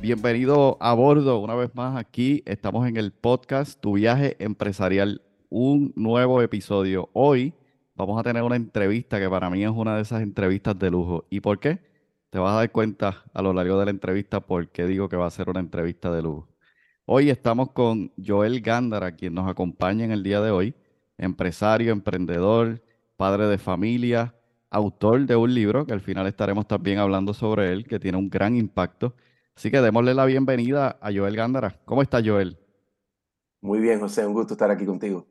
bienvenido a bordo una vez más aquí. Estamos en el podcast Tu viaje empresarial, un nuevo episodio. Hoy vamos a tener una entrevista que para mí es una de esas entrevistas de lujo. ¿Y por qué? Te vas a dar cuenta a lo largo de la entrevista por qué digo que va a ser una entrevista de lujo. Hoy estamos con Joel Gándara, quien nos acompaña en el día de hoy, empresario, emprendedor, padre de familia, autor de un libro, que al final estaremos también hablando sobre él, que tiene un gran impacto. Así que démosle la bienvenida a Joel Gándara. ¿Cómo está Joel? Muy bien, José, un gusto estar aquí contigo.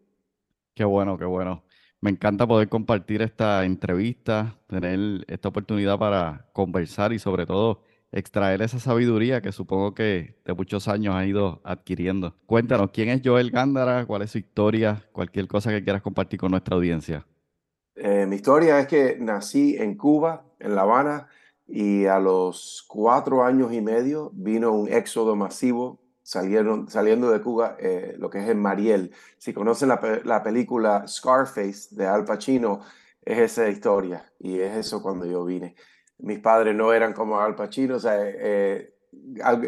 Qué bueno, qué bueno. Me encanta poder compartir esta entrevista, tener esta oportunidad para conversar y sobre todo extraer esa sabiduría que supongo que de muchos años ha ido adquiriendo. Cuéntanos, ¿quién es Joel Gándara? ¿Cuál es su historia? Cualquier cosa que quieras compartir con nuestra audiencia. Eh, mi historia es que nací en Cuba, en La Habana, y a los cuatro años y medio vino un éxodo masivo salieron, saliendo de Cuba, eh, lo que es en Mariel. Si conocen la, la, película Scarface de Al Pacino, es esa historia y es eso cuando yo vine. Mis padres no eran como Al Pacino, o sea, eh,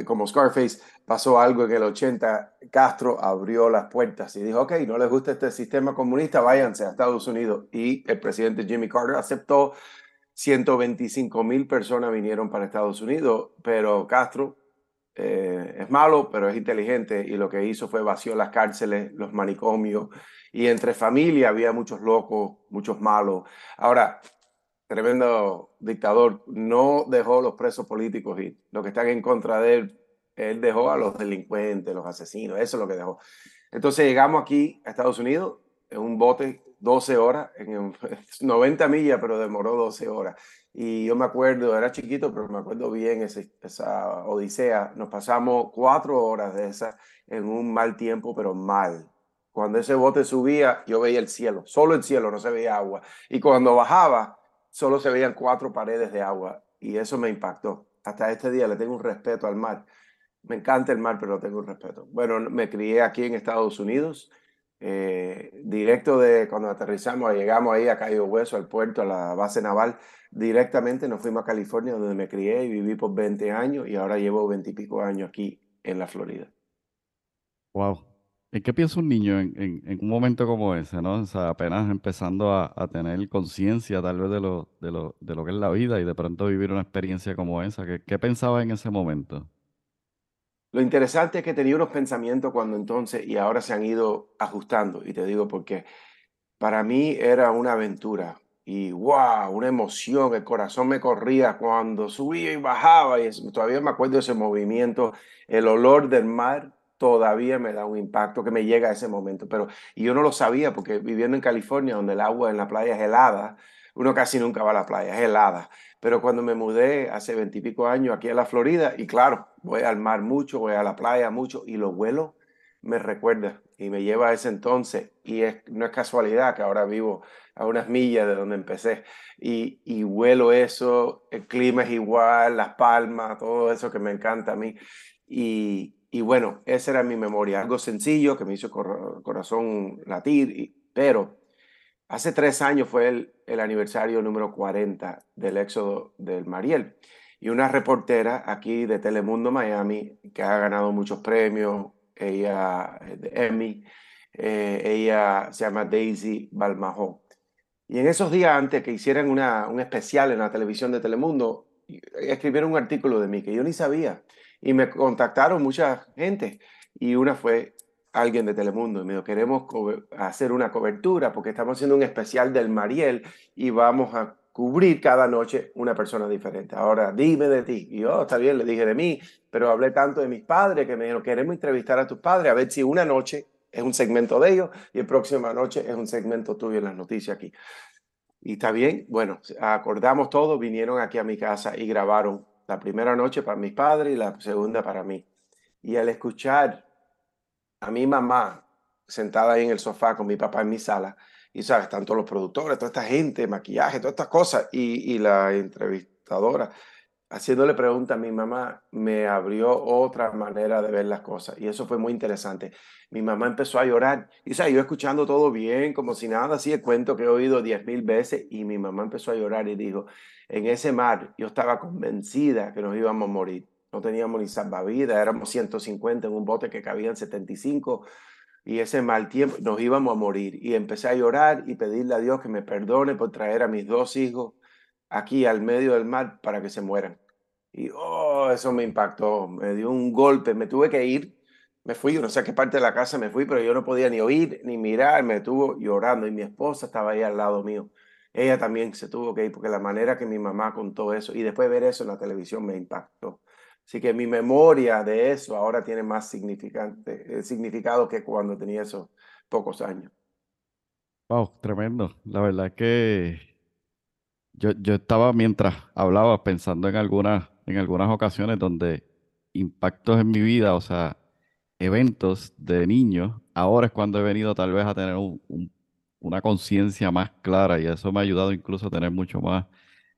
como Scarface, pasó algo en el 80, Castro abrió las puertas y dijo, ok, no les gusta este sistema comunista, váyanse a Estados Unidos. Y el presidente Jimmy Carter aceptó, 125 mil personas vinieron para Estados Unidos, pero Castro eh, es malo, pero es inteligente y lo que hizo fue vació las cárceles, los manicomios y entre familia había muchos locos, muchos malos. Ahora, tremendo dictador, no dejó los presos políticos y lo que están en contra de él, él dejó a los delincuentes, los asesinos, eso es lo que dejó. Entonces llegamos aquí a Estados Unidos en un bote 12 horas, en 90 millas, pero demoró 12 horas. Y yo me acuerdo, era chiquito, pero me acuerdo bien ese, esa odisea. Nos pasamos cuatro horas de esa en un mal tiempo, pero mal. Cuando ese bote subía, yo veía el cielo, solo el cielo, no se veía agua. Y cuando bajaba, solo se veían cuatro paredes de agua y eso me impactó. Hasta este día le tengo un respeto al mar. Me encanta el mar, pero tengo un respeto. Bueno, me crié aquí en Estados Unidos, eh, directo de cuando aterrizamos, llegamos ahí a Cayo Hueso, al puerto, a la base naval, directamente nos fuimos a California, donde me crié y viví por 20 años y ahora llevo 20 y pico años aquí en la Florida. Wow. ¿En qué piensa un niño en, un momento como ese, ¿no? O sea, apenas empezando a, tener conciencia tal vez de lo, de, lo, de lo que es la vida y de pronto vivir una experiencia como esa. ¿Qué, qué pensaba en ese momento? Lo interesante es que tenía unos pensamientos cuando entonces y ahora se han ido ajustando. Y te digo porque para mí era una aventura y wow, una emoción. El corazón me corría cuando subía y bajaba y todavía me acuerdo de ese movimiento, el olor del mar todavía me da un impacto que me llega a ese momento. Pero y yo no lo sabía porque viviendo en California, donde el agua en la playa es helada, uno casi nunca va a la playa, es helada. Pero cuando me mudé hace veintipico años aquí a la Florida, y claro, voy al mar mucho, voy a la playa mucho, y lo vuelo me recuerda y me lleva a ese entonces. Y es, no es casualidad que ahora vivo a unas millas de donde empecé. Y, y vuelo eso, el clima es igual, las palmas, todo eso que me encanta a mí. Y, y bueno, esa era mi memoria, algo sencillo que me hizo corazón latir, pero hace tres años fue el, el, aniversario número 40 del éxodo del Mariel. Y una reportera aquí de Telemundo Miami, que ha ganado muchos premios, ella de Emmy, eh, ella se llama Daisy Balmajó. Y en esos días antes que hicieran una, un especial en la televisión de Telemundo, escribieron un artículo de mí que yo ni sabía Y me contactaron mucha gente y una fue alguien de Telemundo y me dijo, queremos hacer una cobertura porque estamos haciendo un especial del Mariel y vamos a cubrir cada noche una persona diferente. Ahora, dime de ti. Y yo, oh, está bien, le dije de mí, pero hablé tanto de mis padres que me dijeron, queremos entrevistar a tus padres a ver si una noche es un segmento de ellos y la próxima noche es un segmento tuyo en las noticias aquí. Y está bien, bueno, acordamos todo, vinieron aquí a mi casa y grabaron la primera noche para mis padres y la segunda para mí. Y al escuchar a mi mamá sentada ahí en el sofá con mi papá en mi sala, y sabes, están todos los productores, toda esta gente, maquillaje, todas estas cosas, y, y la entrevistadora haciéndole pregunta a mi mamá, me abrió otra manera de ver las cosas. Y eso fue muy interesante. Mi mamá empezó a llorar. Y sabes, yo escuchando todo bien, como si nada, así el cuento que he oído diez mil veces. Y mi mamá empezó a llorar y dijo, en ese mar yo estaba convencida que nos íbamos a morir. No teníamos ni salvavidas, éramos 150 en un bote que cabían 75 y ese mal tiempo nos íbamos a morir. Y empecé a llorar y pedirle a Dios que me perdone por traer a mis dos hijos aquí al medio del mar para que se mueran. Y oh, eso me impactó, me dio un golpe, me tuve que ir, me fui, no sé qué parte de la casa me fui, pero yo no podía ni oír ni mirar, me estuvo llorando y mi esposa estaba ahí al lado mío. Ella también se tuvo que ir porque la manera que mi mamá contó eso y después ver eso en la televisión me impactó. Así que mi memoria de eso ahora tiene más significante, eh, significado que cuando tenía esos pocos años. Wow, tremendo. La verdad que yo, yo estaba mientras hablaba pensando en algunas, en algunas ocasiones donde impactos en mi vida, o sea, eventos de niños, ahora es cuando he venido tal vez a tener una conciencia más clara y eso me ha ayudado incluso a tener mucho más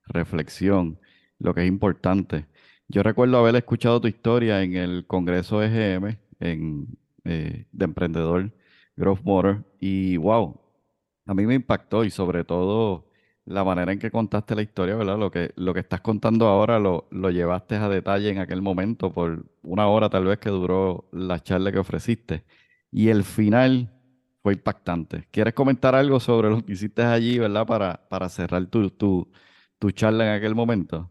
reflexión, lo que es importante. Yo recuerdo haber escuchado tu historia en el Congreso EGM en, eh, de Emprendedor Growth Motor y wow, a mí me impactó y sobre todo la manera en que contaste la historia, ¿verdad? Lo que, lo que estás contando ahora lo, lo llevaste a detalle en aquel momento por una hora tal vez que duró la charla que ofreciste. Y el final fue impactante. ¿Quieres comentar algo sobre lo que hiciste allí, ¿verdad? Para, para cerrar tu, tu, tu charla en aquel momento.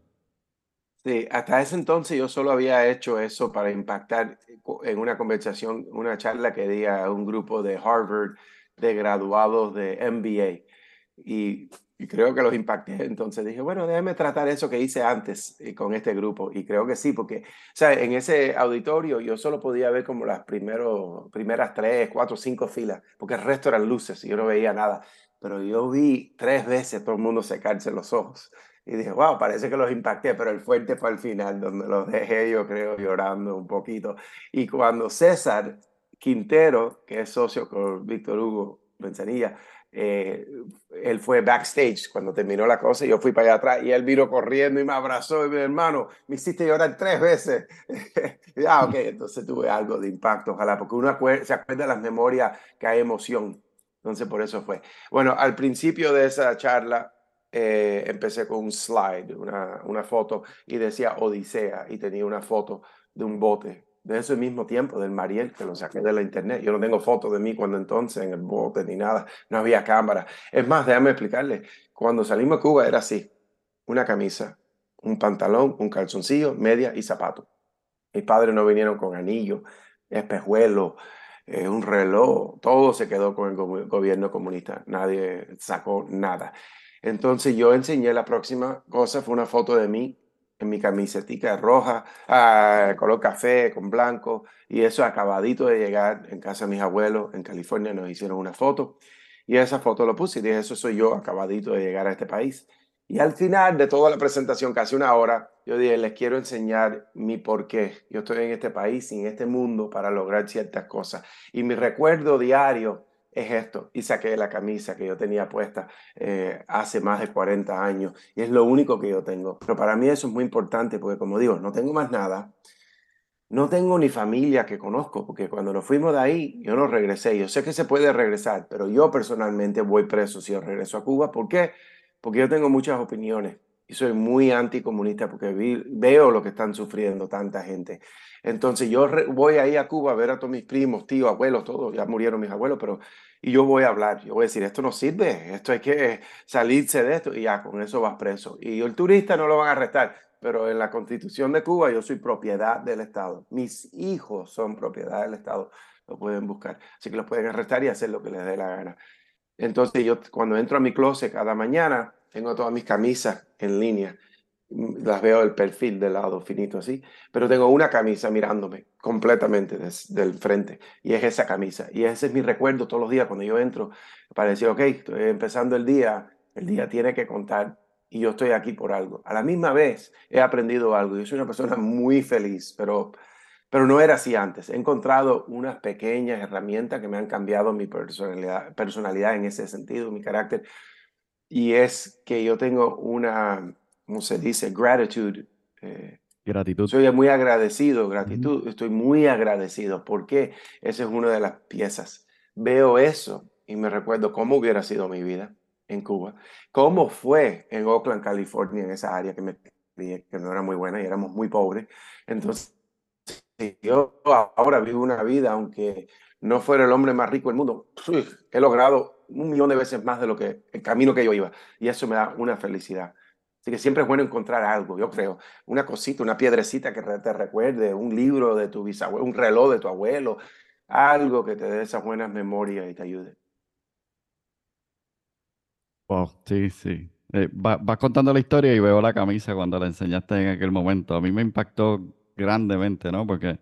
Sí, hasta ese entonces yo solo había hecho eso para impactar en una conversación, una charla que di a un grupo de Harvard de graduados de MBA. Y, creo que los impacté. Entonces dije, bueno, déjame tratar eso que hice antes eh, con este grupo. Y creo que sí, porque, o sea, en ese auditorio yo solo podía ver como las primero, primeras tres, cuatro, cinco filas, porque el resto eran luces y yo no veía nada. Pero yo vi tres veces todo el mundo secarse los ojos. Y dije, wow, parece que los impacté, pero el fuerte fue al final, donde los dejé yo creo llorando un poquito. Y cuando César Quintero, que es socio con Víctor Hugo Benzanilla, eh, él fue backstage cuando terminó la cosa y yo fui para allá atrás y él vino corriendo y me abrazó y mi hermano, me hiciste llorar tres veces. ah, ok, entonces tuve algo de impacto, ojalá, porque uno se acuerda de las memorias que hay emoción. Entonces por eso fue. Bueno, al principio de esa charla eh, empecé con un slide, una, una foto, y decía Odisea, y tenía una foto de un bote de ese mismo tiempo, del Mariel, que lo saqué de la internet. Yo no tengo fotos de mí cuando entonces en el bote ni nada, no había cámara. Es más, déjame explicarle, cuando salimos a Cuba era así, una camisa, un pantalón, un calzoncillo, media y zapato. Mis padres no vinieron con anillo, espejuelo, eh, un reloj, todo se quedó con el gobierno comunista, nadie sacó nada. Entonces yo enseñé la próxima cosa, fue una foto de mí en mi camiseta roja, ah, color café con blanco, y eso acabadito de llegar en casa de mis abuelos en California, nos hicieron una foto, y esa foto lo puse y dije, eso soy yo acabadito de llegar a este país. Y al final de toda la presentación, casi una hora, yo dije, les quiero enseñar mi por qué. Yo estoy en este país y en este mundo para lograr ciertas cosas. Y mi recuerdo diario es esto. Y saqué la camisa que yo tenía puesta eh, hace más de 40 años. Y es lo único que yo tengo. Pero para mí eso es muy importante porque, como digo, no tengo más nada. No tengo ni familia que conozco, porque cuando nos fuimos de ahí, yo no regresé. Yo sé que se puede regresar, pero yo personalmente voy preso si regreso a Cuba. ¿Por qué? Porque yo tengo muchas opiniones y soy muy anticomunista porque veo lo que están sufriendo tanta gente. Entonces yo voy ahí a Cuba a ver a todos mis primos, tíos, abuelos, todos, ya murieron mis abuelos, pero y yo voy a hablar, yo voy a decir, esto no sirve, esto hay que salirse de esto y ya, con eso vas preso. Y el turista no lo van a arrestar, pero en la constitución de Cuba yo soy propiedad del Estado. Mis hijos son propiedad del Estado, lo pueden buscar. Así que los pueden arrestar y hacer lo que les dé la gana. Entonces yo cuando entro a mi closet cada mañana, tengo todas mis camisas en línea las veo el perfil del lado finito así, pero tengo una camisa mirándome completamente desde el frente y es esa camisa. Y ese es mi recuerdo todos los días cuando yo entro para decir, ok, estoy empezando el día, el día tiene que contar y yo estoy aquí por algo. A la misma vez he aprendido algo. Yo soy una persona muy feliz, pero, pero no era así antes. He encontrado unas pequeñas herramientas que me han cambiado mi personalidad, personalidad en ese sentido, mi carácter. Y es que yo tengo una ¿cómo se dice? Gratitude. Eh, gratitud. Soy muy agradecido, gratitud. Estoy muy agradecido porque esa es una de las piezas. Veo eso y me recuerdo cómo hubiera sido mi vida en Cuba, cómo fue en Oakland, California, en esa área que me que no era muy buena y éramos muy pobres. Entonces, yo ahora vivo una vida, aunque no fuera el hombre más rico del mundo, he logrado un millón de veces más de lo que el camino que yo iba. Y eso me da una felicidad. Así que siempre es bueno encontrar algo, yo creo. Una cosita, una piedrecita que te recuerde, un libro de tu bisabuelo, un reloj de tu abuelo, algo que te dé esas buenas memorias y te ayude. Wow, sí, sí. Eh, vas contando la historia y veo la camisa cuando la enseñaste en aquel momento. A mí me impactó grandemente, ¿no? Porque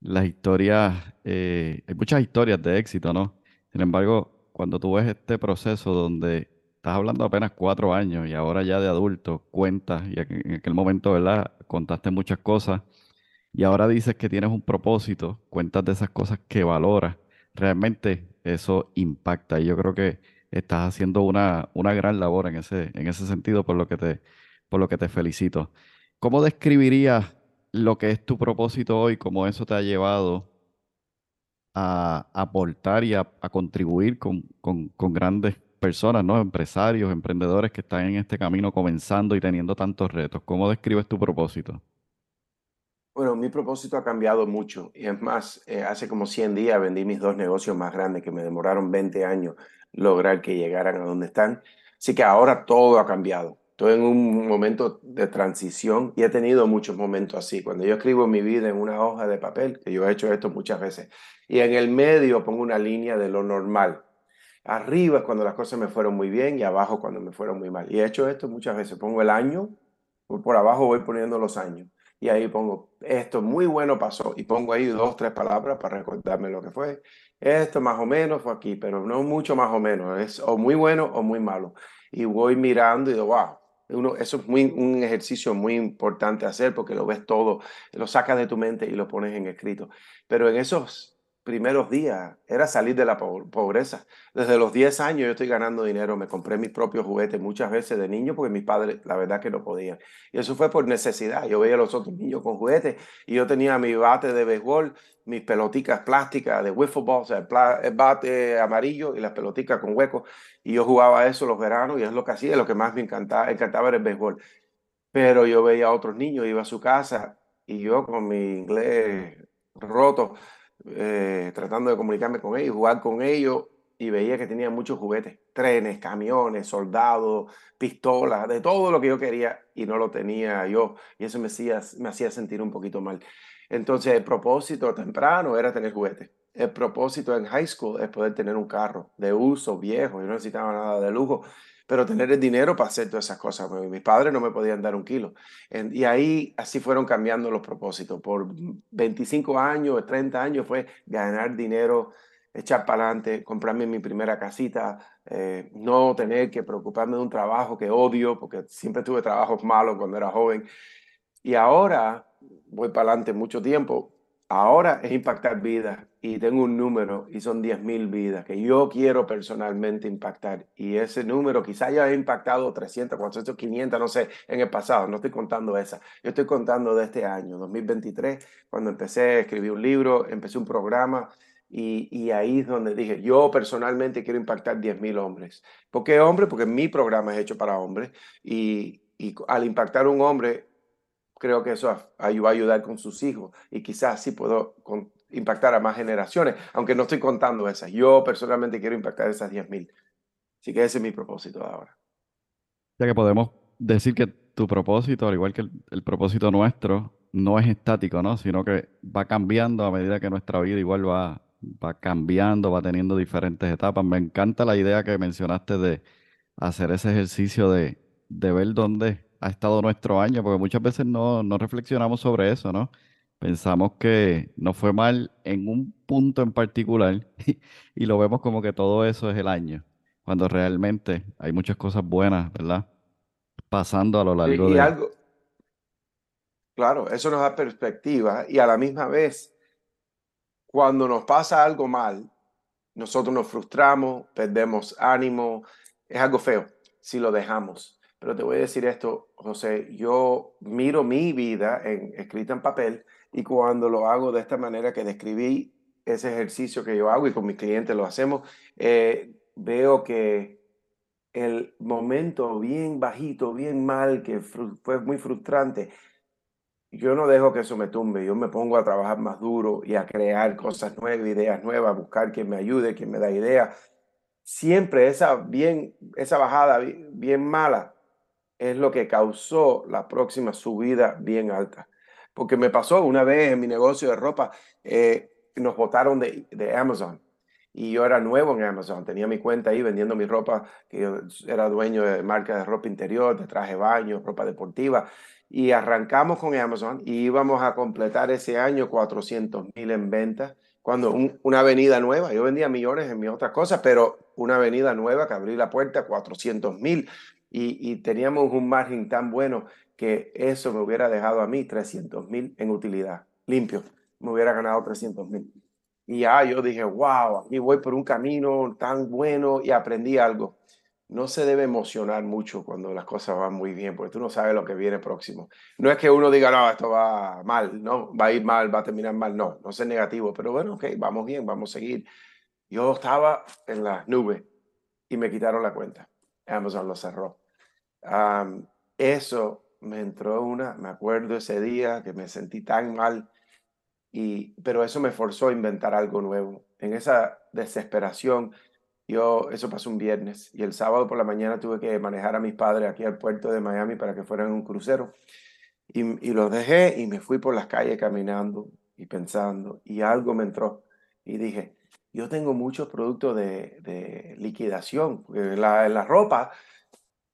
las historias, eh, hay muchas historias de éxito, ¿no? Sin embargo, cuando tú ves este proceso donde estás hablando apenas cuatro años y ahora ya de adulto cuentas, y en aquel momento, ¿verdad? Contaste muchas cosas y ahora dices que tienes un propósito, cuentas de esas cosas que valoras. Realmente eso impacta y yo creo que estás haciendo una, una gran labor en ese, en ese sentido, por lo, que te, por lo que te felicito. ¿Cómo describirías lo que es tu propósito hoy, cómo eso te ha llevado a aportar y a, contribuir con, con, con grandes personas, ¿no? Empresarios, emprendedores que están en este camino comenzando y teniendo tantos retos. ¿Cómo describes tu propósito? Bueno, mi propósito ha cambiado mucho. Y es más, eh, hace como 100 días vendí mis dos negocios más grandes que me demoraron 20 años lograr que llegaran a donde están. Así que ahora todo ha cambiado. Estoy en un momento de transición y he tenido muchos momentos así. Cuando yo escribo mi vida en una hoja de papel, que yo he hecho esto muchas veces, y en el medio pongo una línea de lo normal, Arriba es cuando las cosas me fueron muy bien y abajo cuando me fueron muy mal. Y he hecho esto muchas veces. Pongo el año, por abajo voy poniendo los años. Y ahí pongo, esto muy bueno pasó. Y pongo ahí dos, tres palabras para recordarme lo que fue. Esto más o menos fue aquí, pero no mucho más o menos. Es o muy bueno o muy malo. Y voy mirando y digo, wow, uno, eso es muy, un ejercicio muy importante hacer porque lo ves todo, lo sacas de tu mente y lo pones en escrito. Pero en esos primeros días era salir de la pobreza. Desde los 10 años yo estoy ganando dinero, me compré mis propios juguetes muchas veces de niño porque mis padres la verdad que no podían. Y eso fue por necesidad. Yo veía a los otros niños con juguetes y yo tenía mi bate de béisbol, mis peloticas plásticas de wiffle ball, o sea, el, bate amarillo y las peloticas con huecos. Y yo jugaba eso los veranos y es lo que hacía, lo que más me encantaba, encantaba era el béisbol. Pero yo veía a otros niños, iba a su casa y yo con mi inglés roto, eh, tratando de comunicarme con ellos, jugar con ellos, y veía que tenía muchos juguetes, trenes, camiones, soldados, pistolas, de todo lo que yo quería y no lo tenía yo. Y eso me hacía, me hacía sentir un poquito mal. Entonces el propósito temprano era tener juguetes. El propósito en high school es poder tener un carro de uso viejo. Yo no necesitaba nada de lujo pero tener el dinero para hacer todas esas cosas. Mis padres no me podían dar un kilo. y ahí así fueron cambiando los propósitos. Por 25 años, 30 años fue ganar dinero, echar para adelante, comprarme mi primera casita, eh, no tener que preocuparme de un trabajo que odio, porque siempre tuve trabajos malos cuando era joven. Y ahora voy para adelante mucho tiempo, Ahora es impactar vidas y tengo un número y son 10.000 vidas que yo quiero personalmente impactar. Y ese número quizá haya impactado 300, 400, 500, no sé, en el pasado. No estoy contando esa. Yo estoy contando de este año, 2023, cuando empecé a escribir un libro, empecé un programa y, y, ahí es donde dije, yo personalmente quiero impactar 10.000 hombres. ¿Por qué hombres? Porque mi programa es hecho para hombres y, y al impactar un hombre, creo que eso va a ayudar con sus hijos y quizás sí puedo impactar a más generaciones, aunque no estoy contando esas. Yo personalmente quiero impactar esas 10.000. Así que ese es mi propósito ahora. Ya que podemos decir que tu propósito, al igual que el, propósito nuestro, no es estático, ¿no? Sino que va cambiando a medida que nuestra vida igual va, va cambiando, va teniendo diferentes etapas. Me encanta la idea que mencionaste de hacer ese ejercicio de, de ver dónde ha estado nuestro año, porque muchas veces no, no reflexionamos sobre eso, ¿no? Pensamos que nos fue mal en un punto en particular y lo vemos como que todo eso es el año, cuando realmente hay muchas cosas buenas, ¿verdad? Pasando a lo largo y, de... algo, claro, eso nos da perspectiva y a la misma vez, cuando nos pasa algo mal, nosotros nos frustramos, perdemos ánimo, es algo feo si lo dejamos. Pero te voy a decir esto, José, yo miro mi vida en, escrita en papel y cuando lo hago de esta manera que describí, ese ejercicio que yo hago y con mis clientes lo hacemos, eh, veo que el momento bien bajito, bien mal, que fue muy frustrante, yo no dejo que eso me tumbe, yo me pongo a trabajar más duro y a crear cosas nuevas, ideas nuevas, a buscar quien me ayude, quien me da ideas. Siempre esa, bien, esa bajada bien mala es lo que causó la próxima subida bien alta. Porque me pasó una vez en mi negocio de ropa, eh, nos botaron de, Amazon. Y yo era nuevo en Amazon, tenía mi cuenta ahí vendiendo mi ropa, que yo era dueño de marca de ropa interior, de traje baño, ropa deportiva, y arrancamos con Amazon y íbamos a completar ese año 400 mil en ventas, cuando una avenida nueva, yo vendía millones en mis otras cosas, pero una avenida nueva que abrí la puerta, 400 mil, y, teníamos un margen tan bueno que eso me hubiera dejado a mí 300 mil en utilidad, limpio, me hubiera ganado 300 mil. Y ya yo dije, wow, aquí voy por un camino tan bueno y aprendí algo. No se debe emocionar mucho cuando las cosas van muy bien, porque tú no sabes lo que viene próximo. No es que uno diga, no, esto va mal, no, va a ir mal, va a terminar mal, no, no es negativo, pero bueno, ok, vamos bien, vamos a seguir. Yo estaba en las nubes y me quitaron la cuenta. Amazon lo cerró eso me entró una, me acuerdo ese día que me sentí tan mal, y, pero eso me forzó a inventar algo nuevo. En esa desesperación, yo, eso pasó un viernes y el sábado por la mañana tuve que manejar a mis padres aquí al puerto de Miami para que fueran un crucero. Y, y los dejé y me fui por las calles caminando y pensando y algo me entró y dije, yo tengo muchos productos de, de liquidación. La, en la ropa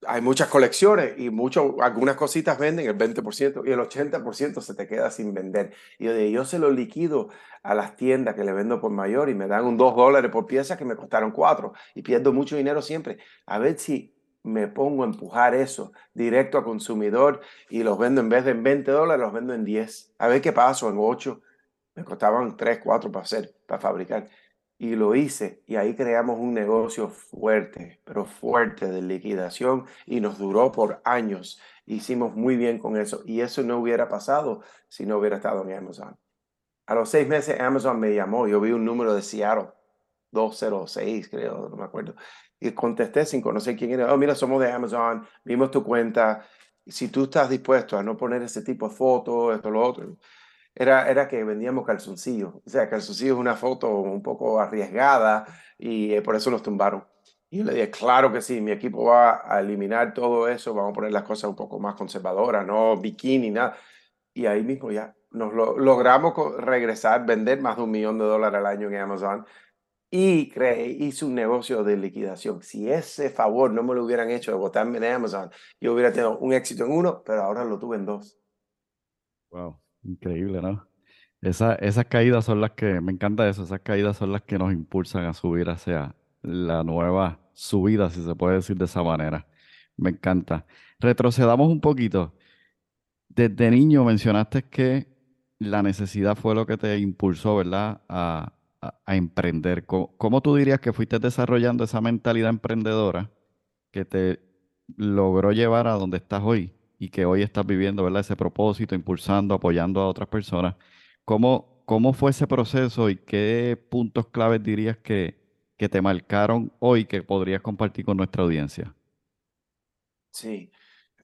hay muchas colecciones y mucho, algunas cositas venden el 20% y el 80% se te queda sin vender. Y yo, yo se lo liquido a las tiendas que le vendo por mayor y me dan un 2 dólares por pieza que me costaron 4 y pierdo mucho dinero siempre. A ver si me pongo a empujar eso directo a consumidor y los vendo en vez de en 20 dólares, los vendo en 10. A ver qué paso en 8. Me costaban 3, 4 para hacer, para fabricar y lo hice y ahí creamos un negocio fuerte, pero fuerte de liquidación y nos duró por años. Hicimos muy bien con eso y eso no hubiera pasado si no hubiera estado en Amazon. A los seis meses Amazon me llamó, yo vi un número de Seattle, 206 creo, no me acuerdo, y contesté sin conocer quién era. Oh, mira, somos de Amazon, vimos tu cuenta. Si tú estás dispuesto a no poner ese tipo de fotos, esto, lo otro, era, era que vendíamos calzoncillos. O sea, calzoncillos es una foto un poco arriesgada y eh, por eso nos tumbaron. Y yo le dije, claro que sí, mi equipo va a eliminar todo eso, vamos a poner las cosas un poco más conservadoras, no bikini, nada. Y ahí mismo ya nos lo, logramos regresar, vender más de un millón de dólares al año en Amazon y creé, hice un negocio de liquidación. Si ese favor no me lo hubieran hecho de botarme en Amazon, yo hubiera tenido un éxito en uno, pero ahora lo tuve en dos. Wow. Increíble, ¿no? Esa, esas caídas son las que, me encanta eso, esas caídas son las que nos impulsan a subir hacia la nueva subida, si se puede decir de esa manera. Me encanta. Retrocedamos un poquito. Desde niño mencionaste que la necesidad fue lo que te impulsó, ¿verdad? A, a, emprender. ¿Cómo, ¿Cómo, tú dirías que fuiste desarrollando esa mentalidad emprendedora que te logró llevar a donde estás hoy? Y que hoy estás viviendo, ¿verdad? Ese propósito, impulsando, apoyando a otras personas. ¿Cómo, cómo fue ese proceso y qué puntos claves dirías que, que te marcaron hoy que podrías compartir con nuestra audiencia? Sí,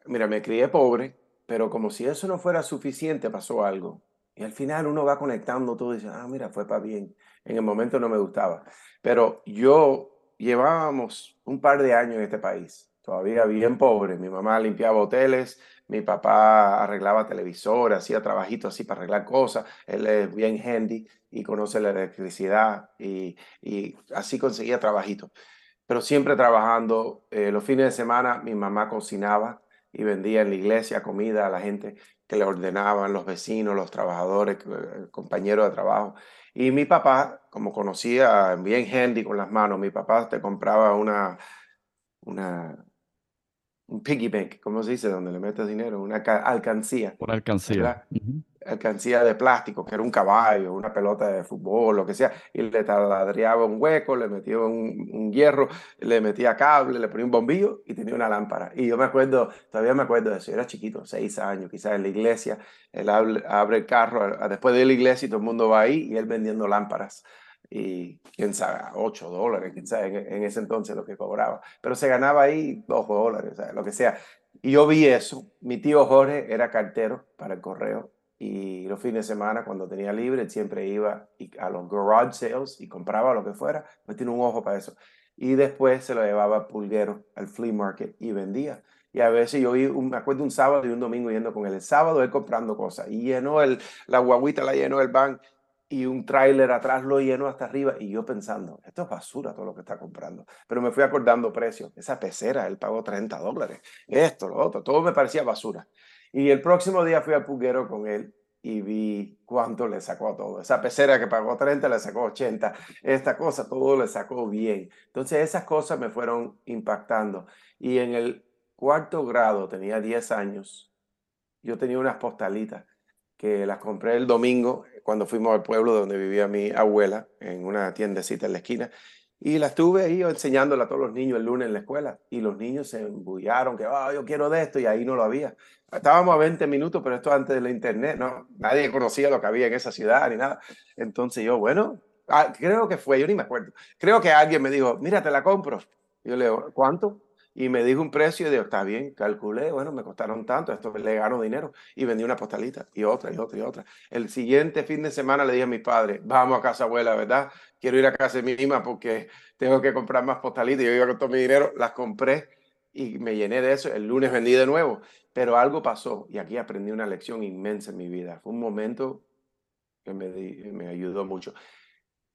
mira, me crié pobre, pero como si eso no fuera suficiente, pasó algo. Y al final uno va conectando todo y dice, ah, mira, fue para bien. En el momento no me gustaba. Pero yo llevábamos un par de años en este país, todavía bien pobre. Mi mamá limpiaba hoteles, mi papá arreglaba televisores, hacía trabajitos así para arreglar cosas. Él es bien handy y conoce la electricidad y, y así conseguía trabajitos. Pero siempre trabajando. Eh, los fines de semana mi mamá cocinaba y vendía en la iglesia comida a la gente que le ordenaban, los vecinos, los trabajadores, eh, compañeros de trabajo. Y mi papá, como conocía bien handy con las manos, mi papá te compraba una, una, un piggy bank, ¿cómo se dice? Donde le metes dinero, una alcancía. Una alcancía alcancía de plástico, que era un caballo, una pelota de fútbol, lo que sea, y le taladriaba un hueco, le metía un, hierro, le metía cable, le ponía un bombillo y tenía una lámpara. Y yo me acuerdo, todavía me acuerdo de eso, yo era chiquito, seis años, quizás en la iglesia, él abre, el carro después de la iglesia y todo el mundo va ahí y él vendiendo lámparas. Y quién sabe, 8 dólares, quién sabe en, ese entonces lo que cobraba. Pero se ganaba ahí 2 dólares, lo que sea. Y yo vi eso. Mi tío Jorge era cartero para el correo y los fines de semana cuando tenía libre siempre iba a los garage sales y compraba lo que fuera, pues tiene un ojo para eso. Y después se lo llevaba al pulguero, al flea market y vendía. Y a veces yo me acuerdo un sábado y un domingo yendo con él. El sábado él comprando cosas y llenó el, la guaguita, la llenó el van y un tráiler atrás lo llenó hasta arriba y yo pensando, esto es basura todo lo que está comprando. Pero me fui acordando precios. Esa pecera, él pagó 30 dólares. Esto, lo otro, todo me parecía basura. Y el próximo día fui al pulguero con él y vi cuánto le sacó a todo. Esa pecera que pagó 30 le sacó 80. Esta cosa, todo le sacó bien. Entonces esas cosas me fueron impactando. Y en el cuarto grado, tenía 10 años, yo tenía unas postalitas que las compré el domingo cuando fuimos al pueblo donde vivía mi abuela, en una tiendecita en la esquina. Y la estuve ahí enseñándola a todos los niños el lunes en la escuela. Y los niños se embullaron que, ah, yo quiero de esto, y ahí no lo había. Estábamos a 20 minutos, pero esto antes de la internet, ¿no? Nadie conocía lo que había en esa ciudad ni nada. Entonces yo, bueno, ah, creo que fue, yo ni me acuerdo. Creo que alguien me dijo, mira, te la compro. Yo le digo, ¿cuánto? Y me dijo un precio y digo, está bien, calculé, bueno, me costaron tanto, esto le gano dinero. Y vendí una postalita y otra y otra y otra. El siguiente fin de semana le dije a mis padres, vamos a casa abuela, ¿verdad? Quiero ir a casa de mi misma porque tengo que comprar más postalitas. Yo iba con todo mi dinero, las compré y me llené de eso. El lunes vendí de nuevo, pero algo pasó y aquí aprendí una lección inmensa en mi vida. Fue un momento que me, me ayudó mucho.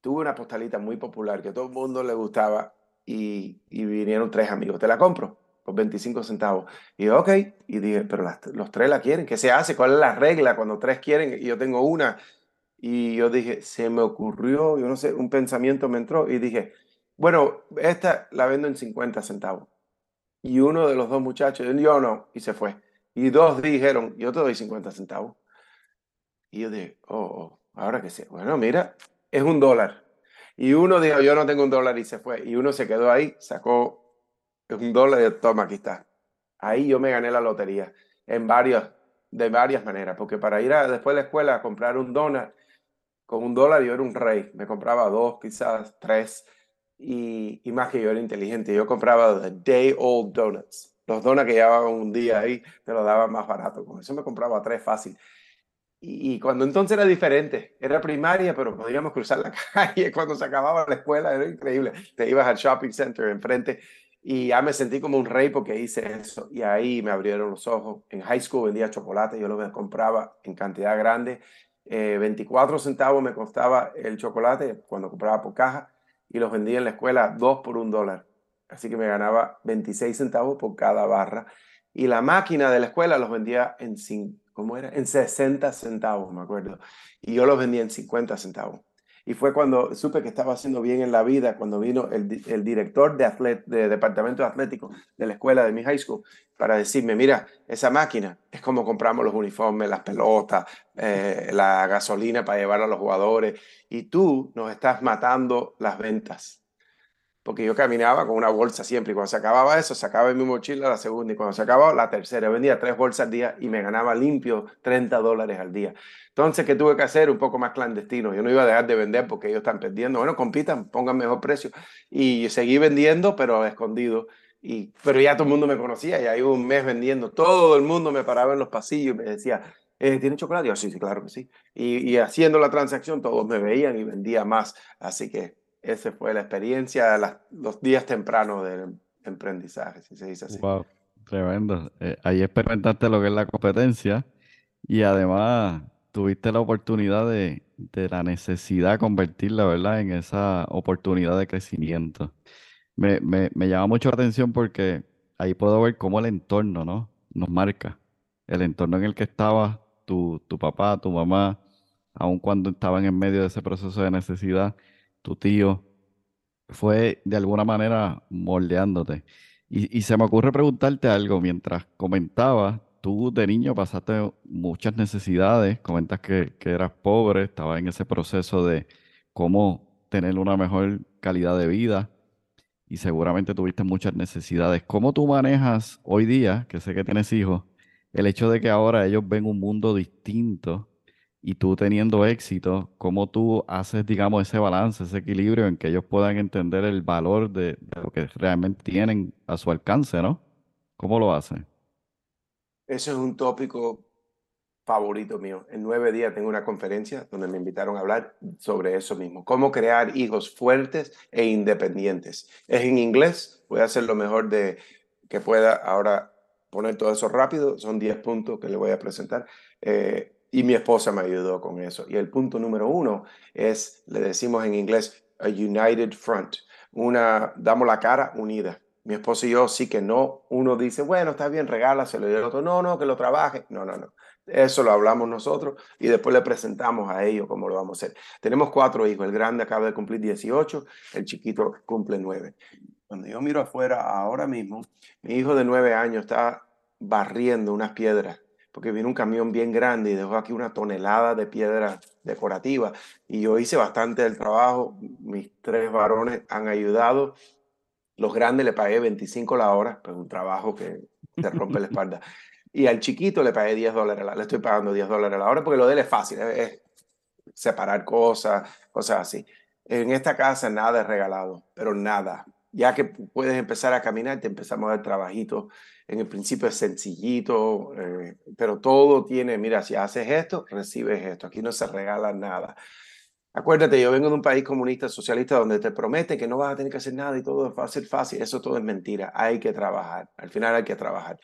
Tuve una postalita muy popular que a todo el mundo le gustaba y, vinieron tres amigos. Te la compro por 25 centavos. Y yo, ok. Y dije, pero los tres la quieren. ¿Qué se hace? ¿Cuál es la regla cuando tres quieren y yo tengo una? Y yo dije, se me ocurrió, yo no sé, un pensamiento me entró y dije, bueno, esta la vendo en 50 centavos. Y uno de los dos muchachos, yo no, y se fue. Y dos dijeron, yo te doy 50 centavos. Y yo dije, oh, oh ahora que sé. Bueno, mira, es un dólar. Y uno dijo, yo no tengo un dólar y se fue. Y uno se quedó ahí, sacó un dólar y toma, aquí está. Ahí yo me gané la lotería en varios, de varias maneras, porque para ir a, después de la escuela a comprar un dólar, con un dólar yo era un rey. Me compraba dos, quizás tres y, más que yo era inteligente, yo compraba the day old donuts. Los donuts que llevaban un día ahí, te los daban más barato. Con eso me compraba tres fácil. Y, cuando entonces era diferente, era primaria, pero podíamos cruzar la calle cuando se acababa la escuela, era increíble. Te ibas al shopping center enfrente y ya me sentí como un rey porque hice eso. Y ahí me abrieron los ojos. En high school vendía chocolate, yo los compraba en cantidad grande. 24 eh, centavos me costaba el chocolate cuando compraba por caja y los vendía en la escuela dos por un dólar. Así que me ganaba 26 centavos por cada barra. Y la máquina de la escuela los vendía en, ¿cómo era? en 60 centavos, me acuerdo. Y yo los vendía en 50 centavos. Y fue cuando supe que estaba haciendo bien en la vida, cuando vino el, el director de, atlet, de departamento atlético de la escuela de mi high school para decirme, mira, esa máquina es como compramos los uniformes, las pelotas, eh, la gasolina para llevar a los jugadores, y tú nos estás matando las ventas porque yo caminaba con una bolsa siempre y cuando se acababa eso, sacaba en mi mochila la segunda y cuando se acababa la tercera, vendía tres bolsas al día y me ganaba limpio 30 dólares al día. Entonces, ¿qué tuve que hacer? Un poco más clandestino. Yo no iba a dejar de vender porque ellos están perdiendo. Bueno, compitan, pongan mejor precio. Y seguí vendiendo, pero escondido. Y, pero ya todo el mundo me conocía, ya iba un mes vendiendo, todo el mundo me paraba en los pasillos y me decía, eh, ¿tiene chocolate? Yo, sí, sí, claro que sí. Y, y, haciendo la transacción todos me veían y vendía más. Así que esa fue la experiencia, los días tempranos del emprendizaje, si se dice así. Wow, tremendo. Eh, ahí experimentaste lo que es la competencia y además tuviste la oportunidad de, de la necesidad convertirla, ¿verdad?, en esa oportunidad de crecimiento. Me, me, me llama mucho la atención porque ahí puedo ver cómo el entorno, ¿no? Nos marca. El entorno en el que estaba tu, tu papá, tu mamá, aun cuando estaban en medio de ese proceso de necesidad, tu tío, fue de alguna manera moldeándote. Y, se me ocurre preguntarte algo mientras comentabas tú de niño pasaste muchas necesidades, comentas que, que eras pobre, estabas en ese proceso de cómo tener una mejor calidad de vida y seguramente tuviste muchas necesidades. ¿Cómo tú manejas hoy día, que sé que tienes hijos, el hecho de que ahora ellos ven un mundo distinto y tú teniendo éxito, cómo tú haces, digamos, ese balance, ese equilibrio en que ellos puedan entender el valor de, de lo que realmente tienen a su alcance, ¿no? ¿Cómo lo hacen? Eso es un tópico favorito mío. En nueve días tengo una conferencia donde me invitaron a hablar sobre eso mismo, cómo crear hijos fuertes e independientes. Es en inglés, voy a hacer lo mejor de que pueda ahora poner todo eso rápido, son diez puntos que le voy a presentar. Eh, y mi esposa me ayudó con eso. Y el punto número uno es, le decimos en inglés, a united front, una, damos la cara unida mi esposo y yo sí que no. Uno dice, bueno, está bien, regálaselo. Y el otro, no, no, que lo trabaje. No, no, no. Eso lo hablamos nosotros y después le presentamos a ellos cómo lo vamos a hacer. Tenemos cuatro hijos. El grande acaba de cumplir 18, el chiquito cumple 9. Cuando yo miro afuera ahora mismo, mi hijo de 9 años está barriendo unas piedras porque vino un camión bien grande y dejó aquí una tonelada de piedras decorativas. Y yo hice bastante del trabajo. Mis tres varones han ayudado los grandes le pagué 25 la hora, pues un trabajo que te rompe la espalda. Y al chiquito le pagué 10 dólares, la, le estoy pagando 10 dólares la hora porque lo de él es fácil, es, separar cosas, cosas así. En esta casa nada es regalado, pero nada. Ya que puedes empezar a caminar, te empezamos a dar trabajito. En el principio es sencillito, eh, pero todo tiene, mira, si haces esto, recibes esto. Aquí no se regala nada. Acuérdate, yo vengo de un país comunista, socialista, donde te promete que no vas a tener que hacer nada y todo va a ser fácil. Eso todo es mentira. Hay que trabajar. Al final hay que trabajar.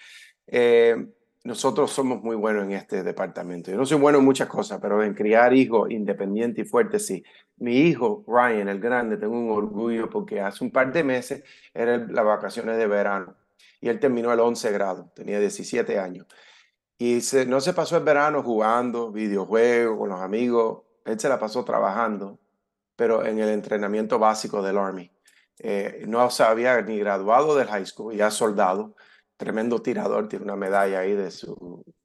Eh, nosotros somos muy buenos en este departamento. Yo no soy bueno en muchas cosas, pero en criar hijos independientes y fuertes sí. Mi hijo, Ryan, el grande, tengo un orgullo porque hace un par de meses eran las vacaciones de verano y él terminó el 11 grado, tenía 17 años. Y no se pasó el verano jugando videojuegos con los amigos, él se la pasó trabajando, pero en el entrenamiento básico del Army. Eh, no se había ni graduado del high school, ya soldado, tremendo tirador, tiene una medalla ahí de,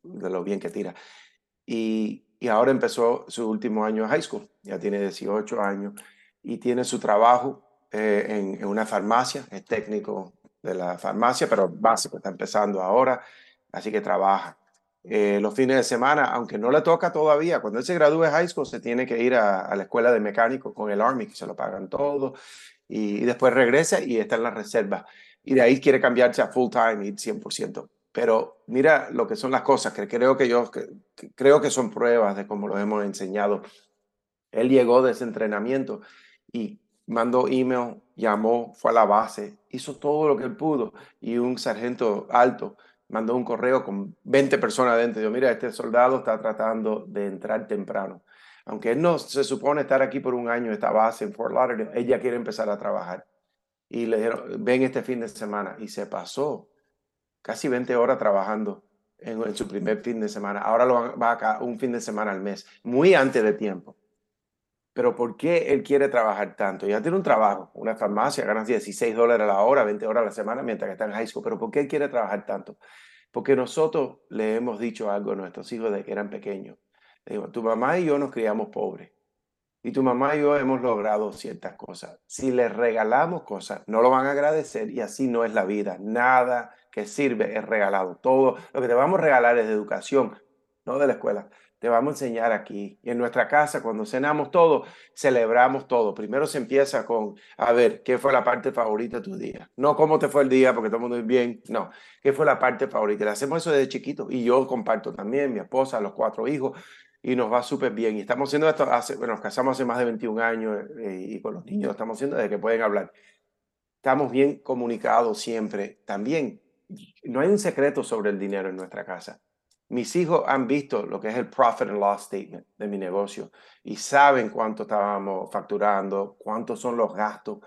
lo bien que tira. Y, ahora empezó su último año de high school, ya tiene 18 años y tiene su trabajo eh, en, en, una farmacia, es técnico de la farmacia, pero básico, está empezando ahora, así que trabaja. Eh, los fines de semana, aunque no le toca todavía, cuando él se gradúe de high school se tiene que ir a, la escuela de mecánico con el Army, que se lo pagan todo, y, después regresa y está en la reserva. Y de ahí quiere cambiarse a full time y 100%. Pero mira lo que son las cosas, que creo que yo creo que son pruebas de cómo lo hemos enseñado. Él llegó de ese entrenamiento y mandó email, llamó, fue a la base, hizo todo lo que él pudo. Y un sargento alto mandó un correo con 20 personas adentro. Dijo, mira, este soldado está tratando de entrar temprano. Aunque él no se supone estar aquí por un año, esta base en Fort Lauderdale, ella quiere empezar a trabajar. Y le dijeron, ven este fin de semana. Y se pasó casi 20 horas trabajando en, su primer fin de semana. Ahora lo va acá un fin de semana al mes, muy antes de tiempo. Pero ¿por qué él quiere trabajar tanto? Ya tiene un trabajo, una farmacia, gana 16 dólares a la hora, 20 horas a la semana mientras que está en high school. Pero ¿por qué él quiere trabajar tanto? Porque nosotros le hemos dicho algo a nuestros hijos de que eran pequeños. digo, tu mamá y yo nos criamos pobres. Y tu mamá y yo hemos logrado ciertas cosas. Si les regalamos cosas, no lo van a agradecer y así no es la vida. Nada que sirve es regalado. Todo lo que te vamos a regalar es de educación, no de la escuela te vamos a enseñar aquí. Y en nuestra casa, cuando cenamos todo, celebramos todo. Primero se empieza con, a ver, ¿qué fue la parte favorita de tu día? No cómo te fue el día, porque todo el mundo es bien. No, ¿qué fue la parte favorita? Le hacemos eso desde chiquito. Y yo comparto también, mi esposa, los cuatro hijos, y nos va súper bien. Y estamos haciendo esto, hace, bueno, nos casamos hace más de 21 años eh, y con los niños estamos haciendo desde que pueden hablar. Estamos bien comunicados siempre. También no hay un secreto sobre el dinero en nuestra casa. Mis hijos han visto lo que es el profit and loss statement de mi negocio y saben cuánto estábamos facturando, cuántos son los gastos.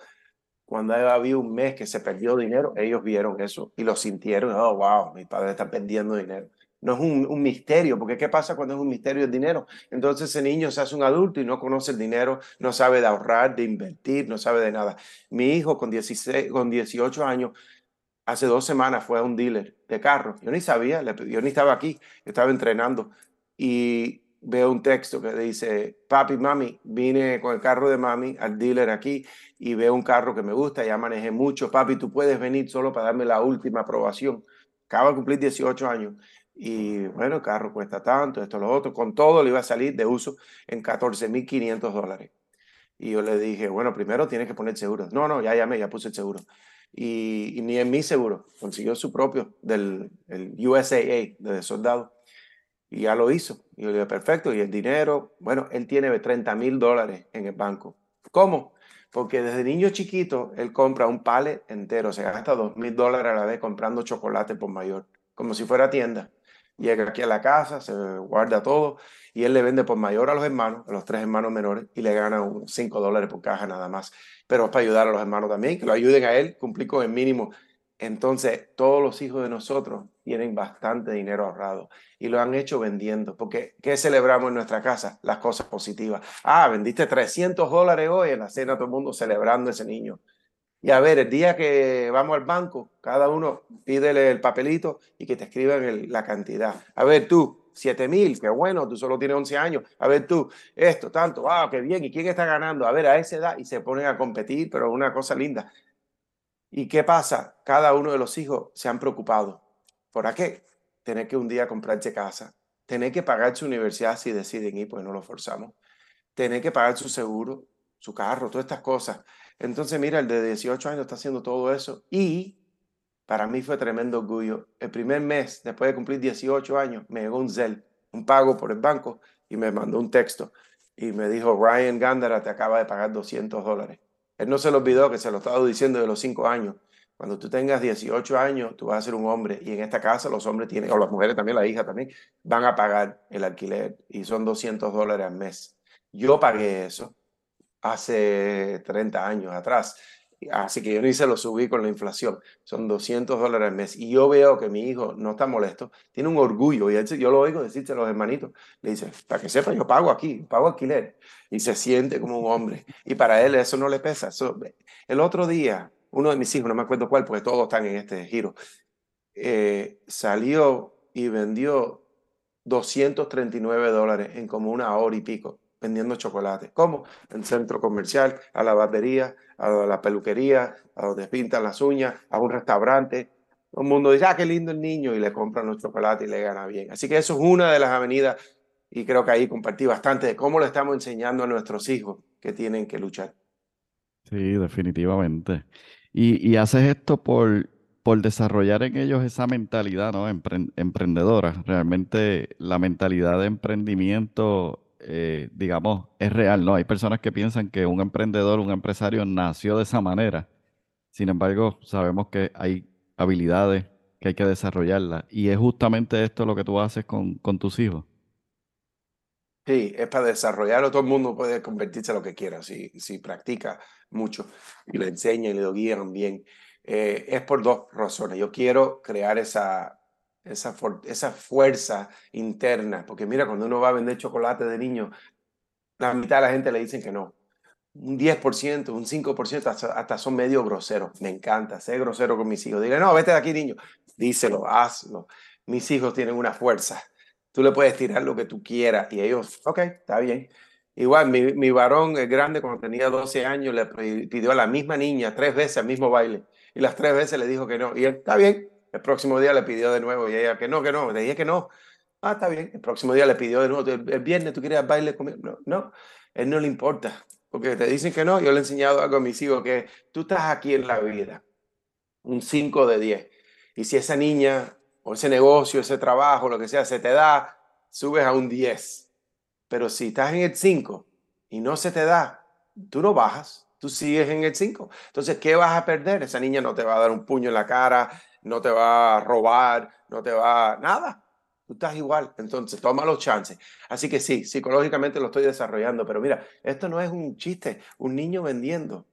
Cuando había un mes que se perdió dinero, ellos vieron eso y lo sintieron. Oh, wow, mi padre está perdiendo dinero. No es un, misterio, porque ¿qué pasa cuando es un misterio el dinero? Entonces ese niño se hace un adulto y no conoce el dinero, no sabe de ahorrar, de invertir, no sabe de nada. Mi hijo con, 16, con 18 años hace dos semanas fue a un dealer de carros. Yo ni sabía, yo ni estaba aquí, estaba entrenando y veo un texto que dice, papi, mami, vine con el carro de mami al dealer aquí y veo un carro que me gusta, ya manejé mucho, papi, tú puedes venir solo para darme la última aprobación. Acaba de cumplir 18 años y bueno, el carro cuesta tanto, esto, lo otro, con todo le iba a salir de uso en 14.500 dólares. Y yo le dije, bueno, primero tienes que poner seguro. No, no, ya llamé, ya puse el seguro y, ni en mi seguro, consiguió su propio del el USAA, de soldado, y ya lo hizo. Y yo le dije, perfecto, y el dinero, bueno, él tiene 30 mil dólares en el banco. ¿Cómo? Porque desde niño chiquito él compra un palet entero, se gasta 2 mil dólares a la vez comprando chocolate por mayor, como si fuera tienda. Llega aquí a la casa, se guarda todo y él le vende por mayor a los hermanos, a los tres hermanos menores, y le gana unos 5 dólares por caja nada más. Pero es para ayudar a los hermanos también, que lo ayuden a él, cumplir con el mínimo. Entonces, todos los hijos de nosotros tienen bastante dinero ahorrado y lo han hecho vendiendo. Porque, ¿qué celebramos en nuestra casa? Las cosas positivas. Ah, vendiste 300 dólares hoy en la cena, todo el mundo celebrando ese niño. Y a ver, el día que vamos al banco, cada uno pídele el papelito y que te escriban la cantidad. A ver, tú, 7 mil, qué bueno, tú solo tienes 11 años, a ver tú, esto, tanto, wow, ah, qué bien, ¿y quién está ganando? A ver, a esa edad, y se ponen a competir, pero una cosa linda. ¿Y qué pasa? Cada uno de los hijos se han preocupado. ¿Por qué? Tener que un día comprarse casa, tener que pagar su universidad si deciden ir, pues no lo forzamos, tener que pagar su seguro, su carro, todas estas cosas. Entonces, mira, el de 18 años está haciendo todo eso y para mí fue tremendo orgullo. El primer mes, después de cumplir 18 años, me llegó un Zelle, un pago por el banco, y me mandó un texto. Y me dijo, Ryan Gandara te acaba de pagar 200 dólares. Él no se lo olvidó que se lo estaba diciendo de los 5 años. Cuando tú tengas 18 años, tú vas a ser un hombre. Y en esta casa los hombres tienen, o las mujeres también, la hija también, van a pagar el alquiler. Y son 200 dólares al mes. Yo pagué eso hace 30 años atrás. Así que yo ni se lo subí con la inflación. Son 200 dólares al mes. Y yo veo que mi hijo no está molesto, tiene un orgullo. Y yo lo oigo decirse a los hermanitos. Le dice, para que sepa, yo pago aquí, pago alquiler. Y se siente como un hombre. Y para él eso no le pesa. el otro día, uno de mis hijos, no me acuerdo cuál, porque todos están en este giro, eh, salió y vendió 239 dólares en como una hora y pico vendiendo chocolate. ¿Cómo? En el centro comercial, a la batería, a la peluquería, a donde pintan las uñas, a un restaurante. Todo el mundo dice, ah, qué lindo el niño, y le compran los chocolates y le gana bien. Así que eso es una de las avenidas, y creo que ahí compartí bastante de cómo le estamos enseñando a nuestros hijos que tienen que luchar. Sí, definitivamente. Y, haces esto por, por desarrollar en ellos esa mentalidad ¿no? emprendedora. Realmente la mentalidad de emprendimiento eh, digamos, es real, ¿no? Hay personas que piensan que un emprendedor, un empresario nació de esa manera. Sin embargo, sabemos que hay habilidades que hay que desarrollarlas. Y es justamente esto lo que tú haces con, con tus hijos. Sí, es para desarrollarlo. Todo el mundo puede convertirse en lo que quiera si, si practica mucho y le enseña y le guían bien. Eh, es por dos razones. Yo quiero crear esa esa, esa fuerza interna. Porque mira, cuando uno va a vender chocolate de niño, la mitad de la gente le dicen que no. Un 10%, un 5%, hasta, hasta son medio groseros. Me encanta ser grosero con mis hijos. Dile, no, vete de aquí, niño. Díselo, hazlo. Mis hijos tienen una fuerza. Tú le puedes tirar lo que tú quieras y ellos, ok, está bien. Igual, mi, mi varón es grande, cuando tenía 12 años, le pidió a la misma niña tres veces al mismo baile. Y las tres veces le dijo que no. Y él, está bien, el próximo día le pidió de nuevo y ella que no, que no, le dije que no. Ah, está bien. El próximo día le pidió de nuevo, el, viernes tú querías baile conmigo. No, no, él no le importa, porque te dicen que no. Yo le he enseñado algo a mis hijos, que tú estás aquí en la vida, un 5 de 10. Y si esa niña o ese negocio, ese trabajo, lo que sea, se te da, subes a un 10. Pero si estás en el 5 y no se te da, tú no bajas, tú sigues en el 5. Entonces, ¿qué vas a perder? Esa niña no te va a dar un puño en la cara, no te va a robar, no te va nada. Tú estás igual, entonces toma los chances. Así que sí, psicológicamente lo estoy desarrollando, pero mira, esto no es un chiste. Un niño vendiendo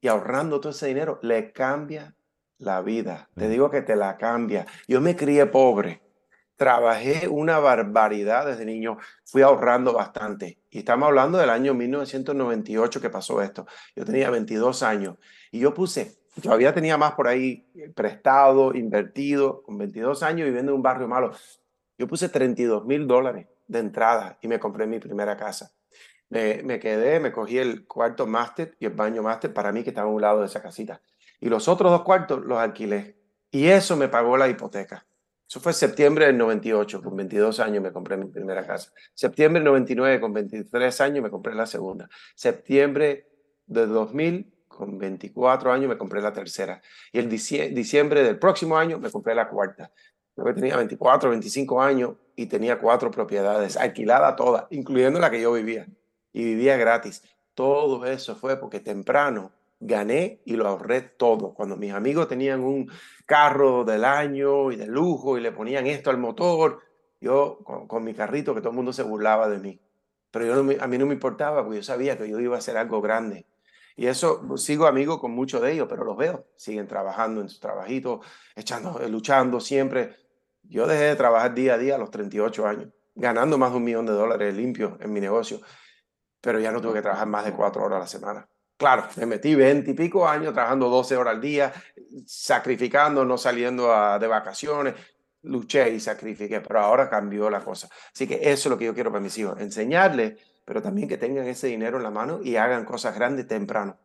y ahorrando todo ese dinero le cambia la vida. Te digo que te la cambia. Yo me crié pobre, trabajé una barbaridad desde niño, fui ahorrando bastante. Y estamos hablando del año 1998 que pasó esto. Yo tenía 22 años y yo puse todavía tenía más por ahí prestado, invertido, con 22 años viviendo en un barrio malo. Yo puse 32 mil dólares de entrada y me compré mi primera casa. Me, me quedé, me cogí el cuarto máster y el baño máster para mí que estaba a un lado de esa casita. Y los otros dos cuartos los alquilé. Y eso me pagó la hipoteca. Eso fue septiembre del 98, con 22 años me compré mi primera casa. Septiembre del 99, con 23 años me compré la segunda. Septiembre de 2000, con 24 años me compré la tercera. Y el diciembre del próximo año me compré la cuarta. Yo tenía 24, 25 años y tenía cuatro propiedades, alquiladas todas, incluyendo la que yo vivía. Y vivía gratis. Todo eso fue porque temprano gané y lo ahorré todo. Cuando mis amigos tenían un carro del año y de lujo y le ponían esto al motor, yo con, mi carrito que todo el mundo se burlaba de mí. Pero yo a mí no me importaba porque yo sabía que yo iba a hacer algo grande. Y eso pues, sigo amigo con muchos de ellos, pero los veo, siguen trabajando en su trabajito, echando, luchando siempre. Yo dejé de trabajar día a día a los 38 años, ganando más de un millón de dólares limpios en mi negocio, pero ya no tuve que trabajar más de cuatro horas a la semana. Claro, me metí 20 y pico años trabajando 12 horas al día, sacrificando, no saliendo de vacaciones. Luché y sacrifiqué, pero ahora cambió la cosa. Así que eso es lo que yo quiero para mis hijos, enseñarles pero también que tengan ese dinero en la mano y hagan cosas grandes temprano.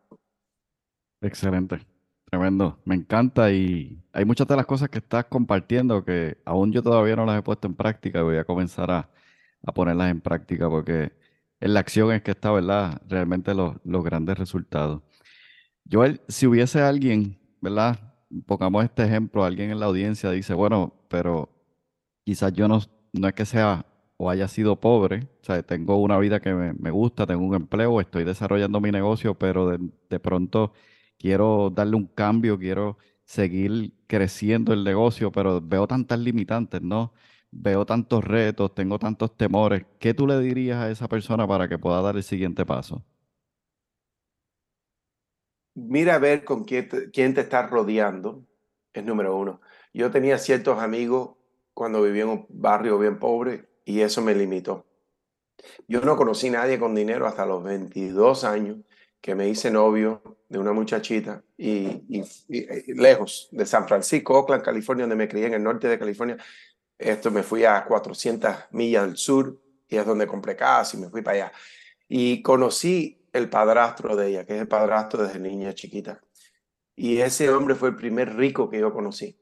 Excelente, tremendo, me encanta y hay muchas de las cosas que estás compartiendo que aún yo todavía no las he puesto en práctica, voy a comenzar a, ponerlas en práctica porque en la acción es que está, ¿verdad? Realmente los, los grandes resultados. Joel, si hubiese alguien, ¿verdad? Pongamos este ejemplo, alguien en la audiencia dice, bueno, pero quizás yo no, no es que sea o haya sido pobre, o sea, tengo una vida que me, gusta, tengo un empleo, estoy desarrollando mi negocio, pero de, pronto quiero darle un cambio, quiero seguir creciendo el negocio, pero veo tantas limitantes, ¿no? Veo tantos retos, tengo tantos temores. ¿Qué tú le dirías a esa persona para que pueda dar el siguiente paso? Mira a ver con quién te, quién te está rodeando, es número uno. Yo tenía ciertos amigos cuando vivía en un barrio bien pobre y eso me limitó. Yo no conocí a nadie con dinero hasta los 22 años que me hice novio de una muchachita y, eh, lejos de San Francisco, Oakland, California, donde me crié en el norte de California. Esto me fui a 400 millas al sur y es donde compré casa y me fui para allá. Y conocí el padrastro de ella, que es el padrastro desde niña chiquita. Y ese hombre fue el primer rico que yo conocí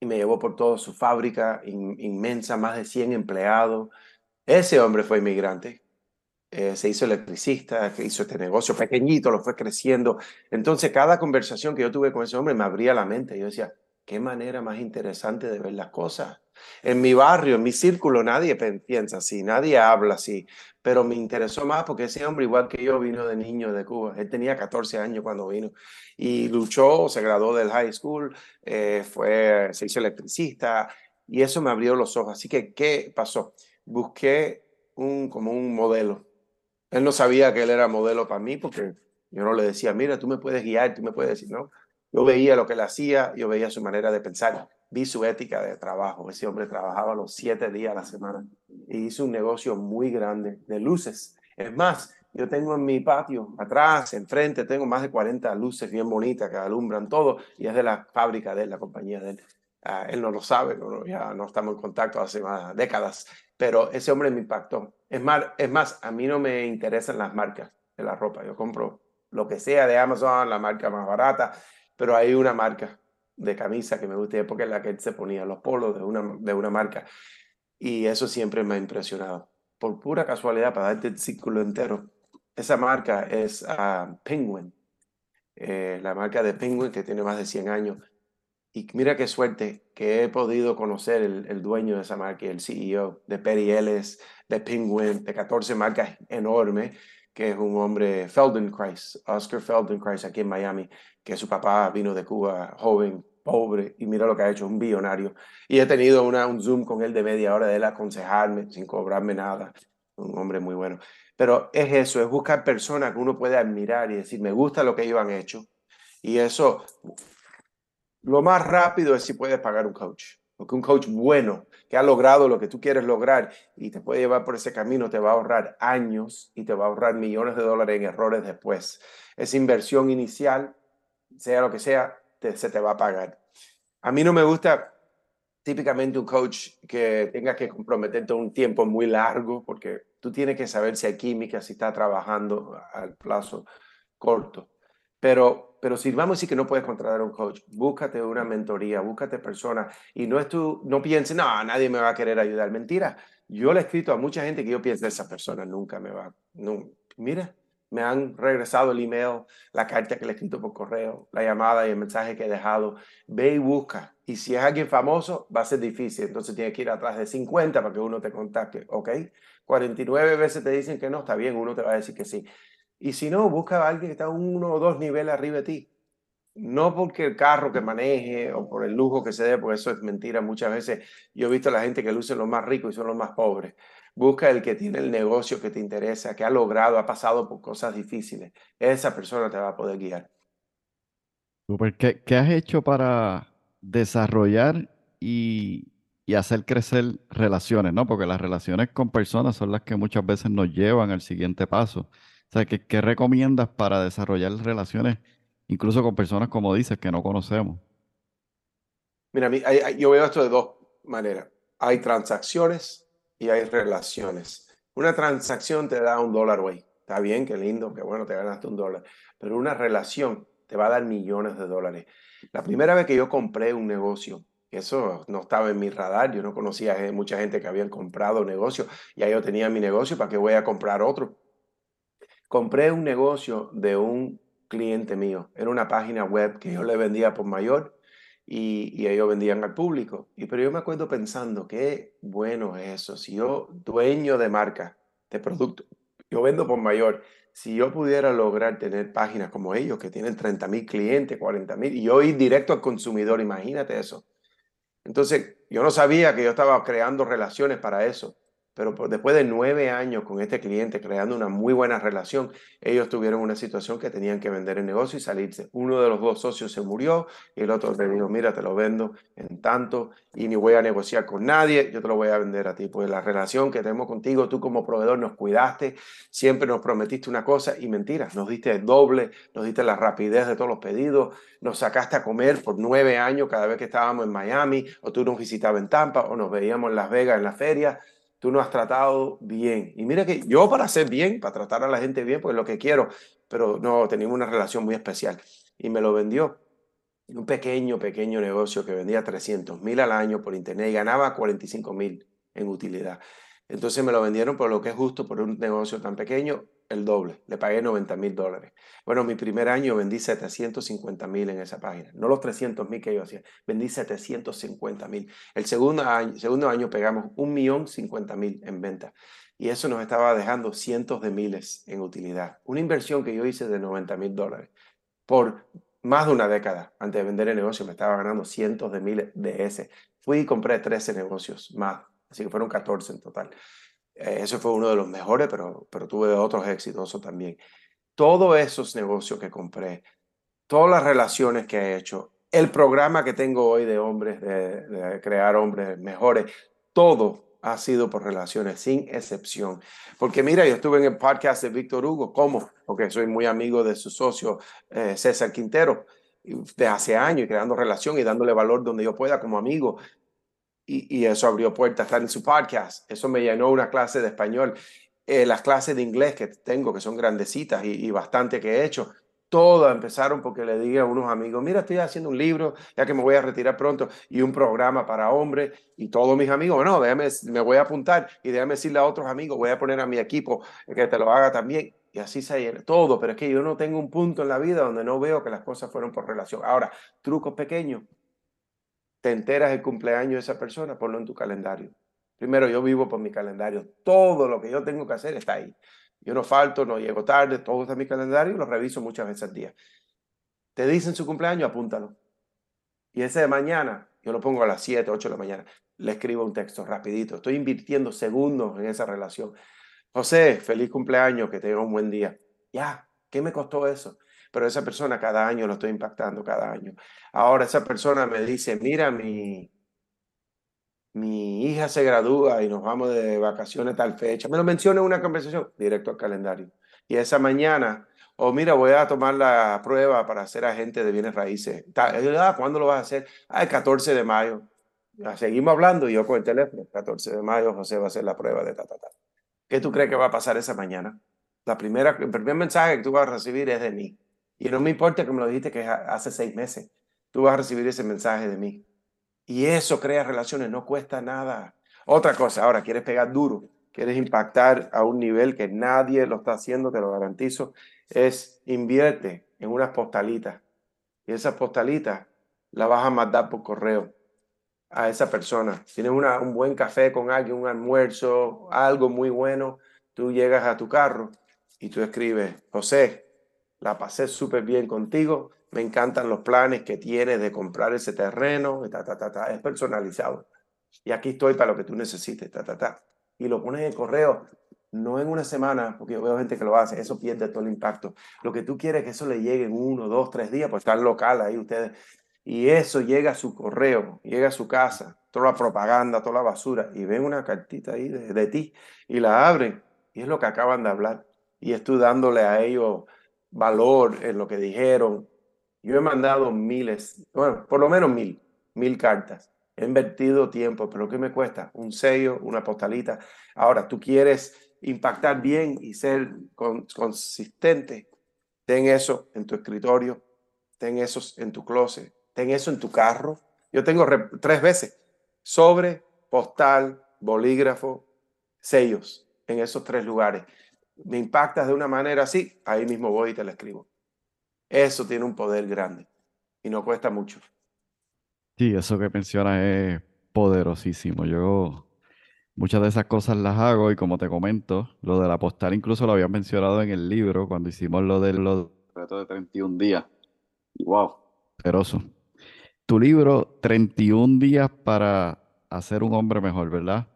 y me llevó por toda su fábrica inmensa, más de 100 empleados. Ese hombre fue inmigrante, eh, se hizo electricista, hizo este negocio pequeñito, lo fue creciendo. Entonces, cada conversación que yo tuve con ese hombre me abría la mente. Yo decía, qué manera más interesante de ver las cosas. En mi barrio, en mi círculo, nadie piensa así, nadie habla así, pero me interesó más porque ese hombre, igual que yo, vino de niño de Cuba. Él tenía 14 años cuando vino y luchó, se graduó del high school, eh, fue, se hizo electricista y eso me abrió los ojos. Así que, ¿qué pasó? Busqué un, como un modelo. Él no sabía que él era modelo para mí porque yo no le decía, mira, tú me puedes guiar, tú me puedes decir, no. Yo veía lo que él hacía, yo veía su manera de pensar, vi su ética de trabajo. Ese hombre trabajaba los siete días a la semana y hizo un negocio muy grande de luces. Es más, yo tengo en mi patio, atrás, enfrente, tengo más de 40 luces bien bonitas que alumbran todo y es de la fábrica de él, la compañía de él. Ah, él no lo sabe, ya no estamos en contacto hace más décadas, pero ese hombre me impactó. Es más, es más, a mí no me interesan las marcas de la ropa. Yo compro lo que sea de Amazon, la marca más barata, pero hay una marca de camisa que me gusta porque es la que se ponía, los polos de una, de una marca. Y eso siempre me ha impresionado. Por pura casualidad, para darte el círculo entero, esa marca es uh, Penguin, eh, la marca de Penguin que tiene más de 100 años. Y mira qué suerte que he podido conocer el, dueño de esa marca, el CEO de Perry Ellis, de Penguin, de 14 marcas enormes, que es un hombre Feldenkrais, Oscar Feldenkrais, aquí en Miami, que su papá vino de Cuba joven, pobre, y mira lo que ha hecho, un billonario. Y he tenido una, un Zoom con él de media hora de él aconsejarme sin cobrarme nada. Un hombre muy bueno. Pero es eso, es buscar personas que uno puede admirar y decir, me gusta lo que ellos han hecho. Y eso, lo más rápido es si puedes pagar un coach. Porque un coach bueno, que ha logrado lo que tú quieres lograr y te puede llevar por ese camino, te va a ahorrar años y te va a ahorrar millones de dólares en errores después. Esa inversión inicial, sea lo que sea, se te va a pagar. A mí no me gusta típicamente un coach que tenga que comprometerte un tiempo muy largo, porque tú tienes que saber si hay química, si está trabajando al plazo corto. Pero, pero si vamos a que no puedes contratar a un coach, búscate una mentoría, búscate personas y no es tú, no pienses, no, nadie me va a querer ayudar. Mentira. Yo le he escrito a mucha gente que yo pienso, esa persona nunca me va, no, mira, me han regresado el email, la carta que le he escrito por correo, la llamada y el mensaje que he dejado. Ve y busca. Y si es alguien famoso, va a ser difícil. Entonces tienes que ir atrás de 50 para que uno te contacte. ¿Ok? 49 veces te dicen que no, está bien, uno te va a decir que sí. Y si no, busca a alguien que está uno o dos niveles arriba de ti. No porque el carro que maneje o por el lujo que se dé, porque eso es mentira. Muchas veces yo he visto a la gente que luce los más ricos y son los más pobres. Busca el que tiene el negocio que te interesa, que ha logrado, ha pasado por cosas difíciles. Esa persona te va a poder guiar. ¿Qué, qué has hecho para desarrollar y, y, hacer crecer relaciones, ¿no? Porque las relaciones con personas son las que muchas veces nos llevan al siguiente paso. O sea, ¿qué, recomiendas para desarrollar relaciones, incluso con personas, como dices, que no conocemos? Mira, yo veo esto de dos maneras. Hay transacciones y hay relaciones. Una transacción te da un dólar, güey. Está bien, qué lindo, qué bueno, te ganaste un dólar. Pero una relación te va a dar millones de dólares. La primera vez que yo compré un negocio, eso no estaba en mi radar, yo no conocía mucha gente que habían comprado negocio, ya yo tenía mi negocio, ¿para qué voy a comprar otro? Compré un negocio de un cliente mío, era una página web que yo le vendía por mayor y, ellos vendían al público. Y, pero yo me acuerdo pensando, qué bueno es eso. Si yo, dueño de marca, de producto, yo vendo por mayor, si yo pudiera lograr tener páginas como ellos, que tienen 30 mil clientes, 40 mil, y yo ir directo al consumidor, imagínate eso. Entonces, yo no sabía que yo estaba creando relaciones para eso. Pero después de nueve años con este cliente creando una muy buena relación, ellos tuvieron una situación que tenían que vender el negocio y salirse. Uno de los dos socios se murió y el otro le dijo, mira, te lo vendo en tanto y ni voy a negociar con nadie, yo te lo voy a vender a ti. Pues la relación que tenemos contigo, tú como proveedor nos cuidaste, siempre nos prometiste una cosa y mentiras, nos diste el doble, nos diste la rapidez de todos los pedidos, nos sacaste a comer por nueve años cada vez que estábamos en Miami o tú nos visitabas en Tampa o nos veíamos en Las Vegas en la feria tú no has tratado bien. Y mira que yo para hacer bien, para tratar a la gente bien, pues lo que quiero, pero no, teníamos una relación muy especial. Y me lo vendió. Un pequeño, pequeño negocio que vendía 300 mil al año por internet y ganaba 45 mil en utilidad. Entonces me lo vendieron por lo que es justo por un negocio tan pequeño el doble, le pagué 90 mil dólares. Bueno, mi primer año vendí 750 mil en esa página, no los 300 mil que yo hacía, vendí 750 mil. El segundo año, segundo año pegamos un millón 50 mil en venta y eso nos estaba dejando cientos de miles en utilidad. Una inversión que yo hice de 90 mil dólares por más de una década antes de vender el negocio me estaba ganando cientos de miles de ese. Fui y compré 13 negocios más, así que fueron 14 en total. Eh, ese fue uno de los mejores, pero, pero tuve otros exitosos también. Todos esos negocios que compré, todas las relaciones que he hecho, el programa que tengo hoy de hombres, de, crear hombres mejores, todo ha sido por relaciones, sin excepción. Porque mira, yo estuve en el podcast de Víctor Hugo, ¿cómo? Porque soy muy amigo de su socio eh, César Quintero, de hace años, creando relación y dándole valor donde yo pueda como amigo y, eso abrió puertas, estar en su podcast. Eso me llenó una clase de español. Eh, las clases de inglés que tengo, que son grandecitas y, bastante que he hecho, Todas empezaron porque le dije a unos amigos, mira, estoy haciendo un libro, ya que me voy a retirar pronto, y un programa para hombres, y todos mis amigos, bueno, déjame, me voy a apuntar y déjame decirle a otros amigos, voy a poner a mi equipo que te lo haga también, y así se llena todo, pero es que yo no tengo un punto en la vida donde no veo que las cosas fueron por relación. Ahora, trucos pequeños, te enteras el cumpleaños de esa persona, ponlo en tu calendario. Primero, yo vivo por mi calendario, todo lo que yo tengo que hacer está ahí. Yo no falto, no llego tarde, todo está en mi calendario lo reviso muchas veces al día. Te dicen su cumpleaños, apúntalo. Y ese de mañana, yo lo pongo a las 7, 8 de la mañana, le escribo un texto rapidito. Estoy invirtiendo segundos en esa relación. José, feliz cumpleaños, que tenga un buen día. Ya, ¿qué me costó eso? Pero esa persona cada año lo estoy impactando, cada año. Ahora esa persona me dice, mira, mi, mi hija se gradúa y nos vamos de vacaciones tal fecha. Me lo menciona en una conversación, directo al calendario. Y esa mañana, o oh, mira, voy a tomar la prueba para ser agente de bienes raíces. Ah, ¿Cuándo lo vas a hacer? Ah, el 14 de mayo. Seguimos hablando yo con el teléfono. 14 de mayo, José va a hacer la prueba de ta, ta, ta. ¿Qué tú crees que va a pasar esa mañana? La primera, el primer mensaje que tú vas a recibir es de mí. Y no me importa que me lo dijiste que hace seis meses. Tú vas a recibir ese mensaje de mí. Y eso crea relaciones, no cuesta nada. Otra cosa, ahora quieres pegar duro, quieres impactar a un nivel que nadie lo está haciendo, te lo garantizo, es invierte en unas postalitas. Y esas postalitas las vas a mandar por correo a esa persona. Tienes una, un buen café con alguien, un almuerzo, algo muy bueno, tú llegas a tu carro y tú escribes, José, la pasé súper bien contigo, me encantan los planes que tienes de comprar ese terreno, ta, ta, ta, ta. es personalizado. Y aquí estoy para lo que tú necesites, ta, ta, ta. Y lo pones en correo, no en una semana, porque yo veo gente que lo hace, eso pierde todo el impacto. Lo que tú quieres es que eso le llegue en uno, dos, tres días, pues está local ahí ustedes. Y eso llega a su correo, llega a su casa, toda la propaganda, toda la basura, y ven una cartita ahí de, de ti y la abren. Y es lo que acaban de hablar. Y es dándole a ellos valor en lo que dijeron, yo he mandado miles, bueno, por lo menos mil, mil cartas. He invertido tiempo, pero ¿qué me cuesta? Un sello, una postalita. Ahora, tú quieres impactar bien y ser consistente. Ten eso en tu escritorio, ten eso en tu closet, ten eso en tu carro. Yo tengo tres veces sobre, postal, bolígrafo, sellos en esos tres lugares. Me impactas de una manera así, ahí mismo voy y te la escribo. Eso tiene un poder grande y no cuesta mucho. Sí, eso que mencionas es poderosísimo. Yo muchas de esas cosas las hago y como te comento, lo de la postal incluso lo había mencionado en el libro cuando hicimos lo del reto de 31 días. Wow, poderoso. Tu libro, 31 días para hacer un hombre mejor, ¿verdad?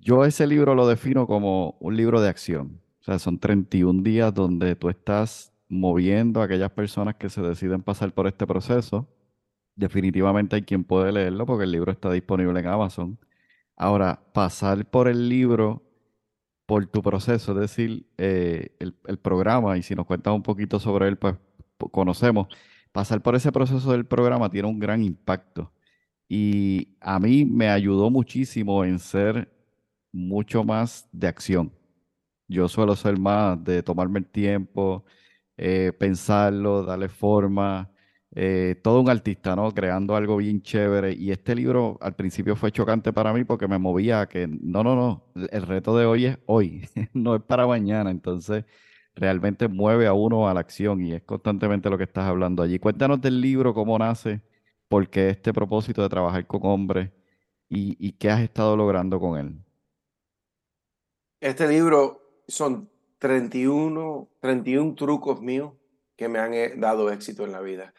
Yo ese libro lo defino como un libro de acción. O sea, son 31 días donde tú estás moviendo a aquellas personas que se deciden pasar por este proceso. Definitivamente hay quien puede leerlo porque el libro está disponible en Amazon. Ahora, pasar por el libro, por tu proceso, es decir, eh, el, el, programa, y si nos cuentas un poquito sobre él, pues conocemos, pasar por ese proceso del programa tiene un gran impacto. Y a mí me ayudó muchísimo en ser mucho más de acción. Yo suelo ser más de tomarme el tiempo, eh, pensarlo, darle forma. Eh, todo un artista, ¿no? Creando algo bien chévere. Y este libro al principio fue chocante para mí porque me movía a que, no, no, no, el reto de hoy es hoy, no es para mañana. Entonces, realmente mueve a uno a la acción y es constantemente lo que estás hablando allí. Cuéntanos del libro, cómo nace, por qué este propósito de trabajar con hombres y, y qué has estado logrando con él. Este libro son 31, 31 trucos míos que me han eh, dado éxito en la vida.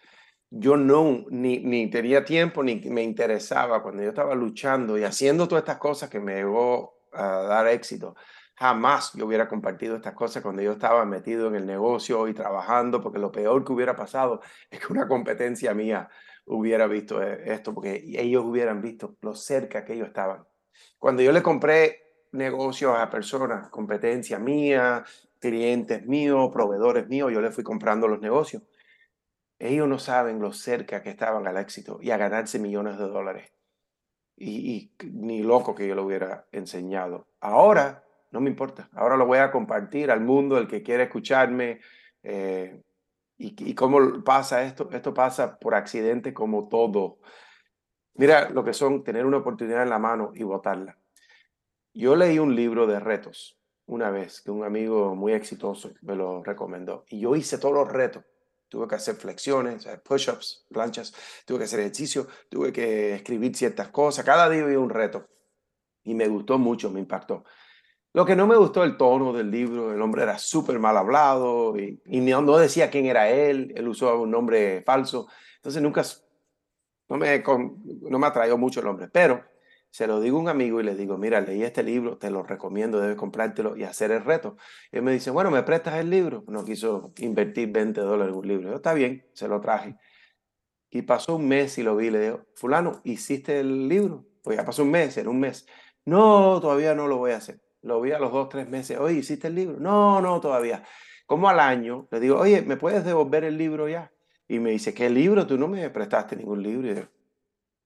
Yo no, ni, ni tenía tiempo, ni me interesaba cuando yo estaba luchando y haciendo todas estas cosas que me llevó a dar éxito. Jamás yo hubiera compartido estas cosas cuando yo estaba metido en el negocio y trabajando, porque lo peor que hubiera pasado es que una competencia mía hubiera visto eh, esto, porque ellos hubieran visto lo cerca que ellos estaban. Cuando yo le compré negocios a personas, competencia mía, clientes míos, proveedores míos, yo les fui comprando los negocios. Ellos no saben lo cerca que estaban al éxito y a ganarse millones de dólares. Y, ni loco que yo lo hubiera enseñado. Ahora no me importa. Ahora lo voy a compartir al mundo, el que quiera escucharme. Eh, y, ¿Y cómo pasa esto? Esto pasa por accidente como todo. Mira lo que son tener una oportunidad en la mano y botarla. Yo leí un libro de retos una vez que un amigo muy exitoso me lo recomendó y yo hice todos los retos. Tuve que hacer flexiones, push-ups, planchas, tuve que hacer ejercicio, tuve que escribir ciertas cosas. Cada día había un reto y me gustó mucho, me impactó. Lo que no me gustó el tono del libro, el hombre era súper mal hablado y, no, decía quién era él, él usó un nombre falso. Entonces nunca, no me, no me atrajo mucho el hombre, pero se lo digo a un amigo y le digo, mira, leí este libro, te lo recomiendo, debes comprártelo y hacer el reto. Y él me dice, bueno, ¿me prestas el libro? No quiso invertir 20 dólares en un libro. Yo, está bien, se lo traje. Y pasó un mes y lo vi, le digo, fulano, ¿hiciste el libro? Pues ya pasó un mes, en un mes. No, todavía no lo voy a hacer. Lo vi a los dos, tres meses. Oye, ¿hiciste el libro? No, no, todavía. Como al año, le digo, oye, ¿me puedes devolver el libro ya? Y me dice, ¿qué libro? Tú no me prestaste ningún libro.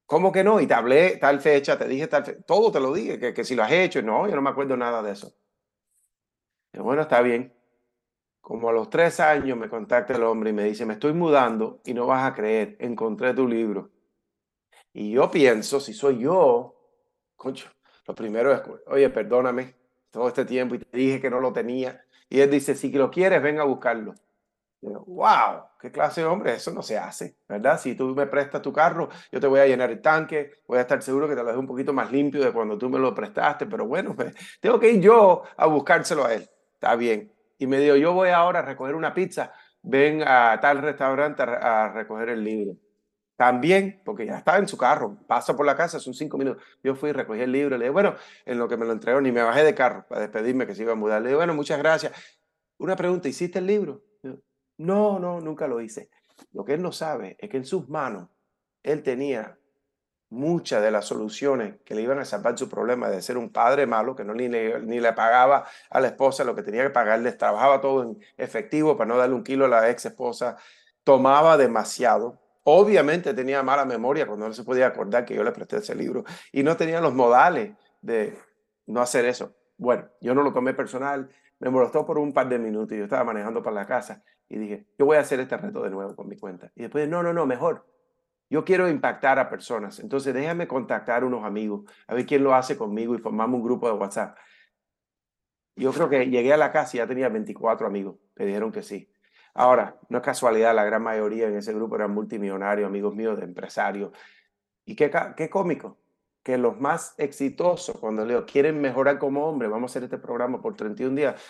¿Cómo que no? Y te hablé tal fecha, te dije tal fecha, todo te lo dije, que, que si lo has hecho, no, yo no me acuerdo nada de eso. Bueno, está bien. Como a los tres años me contacta el hombre y me dice, me estoy mudando y no vas a creer, encontré tu libro. Y yo pienso, si soy yo, concho, lo primero es, oye, perdóname todo este tiempo y te dije que no lo tenía. Y él dice, si lo quieres, ven a buscarlo wow, qué clase de hombre, eso no se hace, ¿verdad? Si tú me prestas tu carro, yo te voy a llenar el tanque, voy a estar seguro que te lo dejo un poquito más limpio de cuando tú me lo prestaste, pero bueno, pues, tengo que ir yo a buscárselo a él. Está bien. Y me dijo, yo voy ahora a recoger una pizza, ven a tal restaurante a, recoger el libro. También, porque ya estaba en su carro, pasa por la casa, son cinco minutos. Yo fui, recogí el libro, le dije, bueno, en lo que me lo entregó, ni me bajé de carro para despedirme que se iba a mudar. Le dije, bueno, muchas gracias. Una pregunta, ¿hiciste el libro? No, no, nunca lo hice. Lo que él no sabe es que en sus manos él tenía muchas de las soluciones que le iban a salvar su problema de ser un padre malo, que no ni le, ni le pagaba a la esposa lo que tenía que pagarle, trabajaba todo en efectivo para no darle un kilo a la ex esposa, tomaba demasiado. Obviamente tenía mala memoria cuando no se podía acordar que yo le presté ese libro y no tenía los modales de no hacer eso. Bueno, yo no lo tomé personal, me molestó por un par de minutos y yo estaba manejando para la casa y dije, yo voy a hacer este reto de nuevo con mi cuenta. Y después, no, no, no, mejor. Yo quiero impactar a personas. Entonces déjame contactar a unos amigos, a ver quién lo hace conmigo y formamos un grupo de WhatsApp. Yo creo que llegué a la casa y ya tenía 24 amigos que dijeron que sí. Ahora, no es casualidad, la gran mayoría en ese grupo eran multimillonarios, amigos míos de empresarios. Y qué, qué cómico, que los más exitosos, cuando leo, quieren mejorar como hombre, vamos a hacer este programa por 31 días,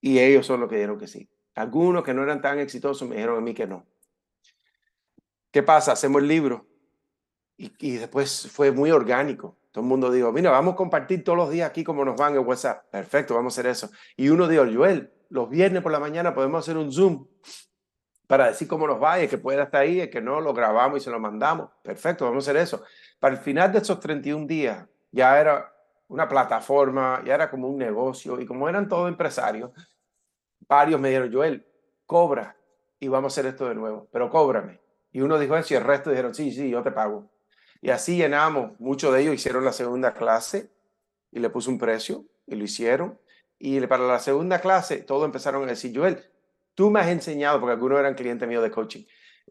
y ellos son los que dijeron que sí. Algunos que no eran tan exitosos me dijeron a mí que no. ¿Qué pasa? Hacemos el libro. Y, después fue muy orgánico. Todo el mundo dijo, mira, vamos a compartir todos los días aquí como nos van en WhatsApp. Perfecto, vamos a hacer eso. Y uno dijo, Joel, los viernes por la mañana podemos hacer un Zoom para decir cómo nos va y que pueda estar ahí, el que no, lo grabamos y se lo mandamos. Perfecto, vamos a hacer eso. Para el final de esos 31 días ya era una plataforma, ya era como un negocio y como eran todos empresarios, varios me dijeron, Joel, cobra y vamos a hacer esto de nuevo, pero cóbrame. Y uno dijo eso y el resto dijeron, sí, sí, yo te pago. Y así llenamos, muchos de ellos hicieron la segunda clase y le puse un precio y lo hicieron. Y para la segunda clase, todos empezaron a decir, Joel, tú me has enseñado, porque algunos eran clientes míos de coaching,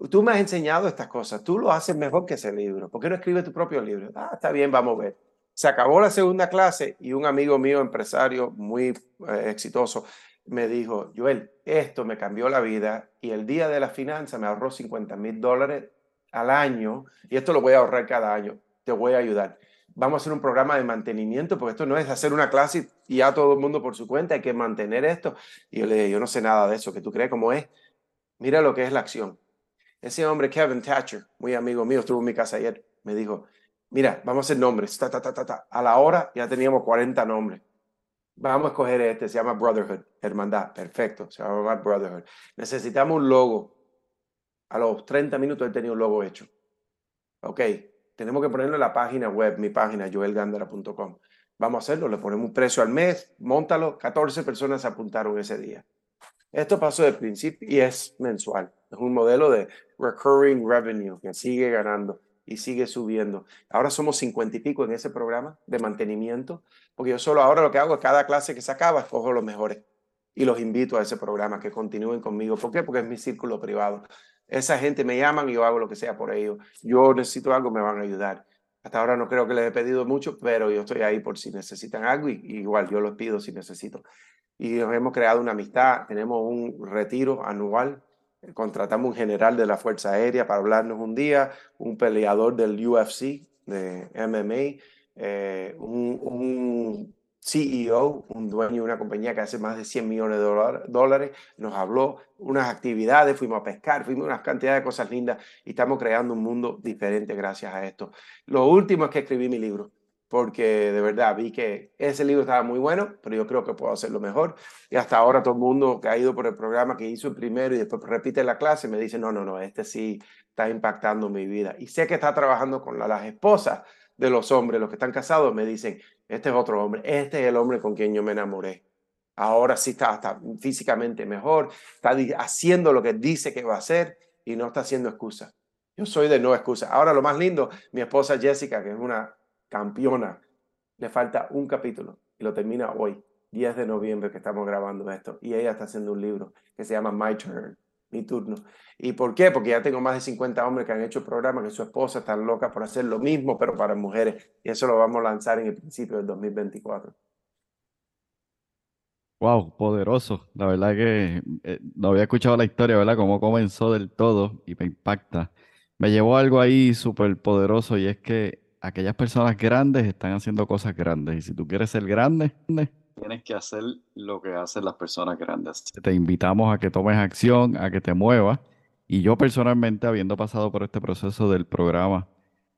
tú me has enseñado estas cosas, tú lo haces mejor que ese libro, ¿por qué no escribes tu propio libro? Ah, está bien, vamos a ver. Se acabó la segunda clase y un amigo mío, empresario muy eh, exitoso, me dijo, Joel, esto me cambió la vida y el día de la finanza me ahorró 50 mil dólares al año y esto lo voy a ahorrar cada año, te voy a ayudar. Vamos a hacer un programa de mantenimiento porque esto no es hacer una clase y ya todo el mundo por su cuenta, hay que mantener esto. Y yo le dije, yo no sé nada de eso, que tú crees cómo es. Mira lo que es la acción. Ese hombre, Kevin Thatcher, muy amigo mío, estuvo en mi casa ayer, me dijo, mira, vamos a hacer nombres. Ta, ta, ta, ta, A la hora ya teníamos 40 nombres. Vamos a escoger este, se llama Brotherhood, hermandad, perfecto, se llama Brotherhood. Necesitamos un logo. A los 30 minutos él tenía un logo hecho. Ok, tenemos que ponerlo en la página web, mi página, joelgandara.com. Vamos a hacerlo, le ponemos un precio al mes, montalo, 14 personas se apuntaron ese día. Esto pasó de principio y es mensual. Es un modelo de recurring revenue que sigue ganando y sigue subiendo. Ahora somos cincuenta y pico en ese programa de mantenimiento, porque yo solo ahora lo que hago es cada clase que se acaba, escojo los mejores y los invito a ese programa, que continúen conmigo. ¿Por qué? Porque es mi círculo privado. Esa gente me llaman y yo hago lo que sea por ellos. Yo necesito algo, me van a ayudar. Hasta ahora no creo que les he pedido mucho, pero yo estoy ahí por si necesitan algo y, igual yo los pido si necesito. Y hemos creado una amistad, tenemos un retiro anual, contratamos un general de la Fuerza Aérea para hablarnos un día, un peleador del UFC, de MMA, eh, un CEO, un dueño de una compañía que hace más de 100 millones de dólares, nos habló unas actividades, fuimos a pescar, fuimos a una cantidad de cosas lindas y estamos creando un mundo diferente gracias a esto. Lo último es que escribí mi libro, porque de verdad vi que ese libro estaba muy bueno, pero yo creo que puedo hacerlo mejor. Y hasta ahora todo el mundo que ha ido por el programa, que hizo el primero y después repite la clase, me dice, no, no, no, este sí está impactando mi vida. Y sé que está trabajando con las esposas de los hombres, los que están casados, me dicen, este es otro hombre, este es el hombre con quien yo me enamoré. Ahora sí está, está físicamente mejor, está haciendo lo que dice que va a hacer y no está haciendo excusa. Yo soy de no excusa. Ahora lo más lindo, mi esposa Jessica, que es una campeona, le falta un capítulo y lo termina hoy, 10 de noviembre que estamos grabando esto. Y ella está haciendo un libro que se llama My Turn mi turno. ¿Y por qué? Porque ya tengo más de 50 hombres que han hecho programas que su esposa está loca por hacer lo mismo, pero para mujeres. Y eso lo vamos a lanzar en el principio del 2024. Wow, poderoso. La verdad que eh, no había escuchado la historia, ¿verdad? Cómo comenzó del todo y me impacta. Me llevó algo ahí súper poderoso y es que aquellas personas grandes están haciendo cosas grandes. Y si tú quieres ser grande, tienes que hacer lo que hacen las personas grandes. Te invitamos a que tomes acción, a que te muevas. Y yo personalmente, habiendo pasado por este proceso del programa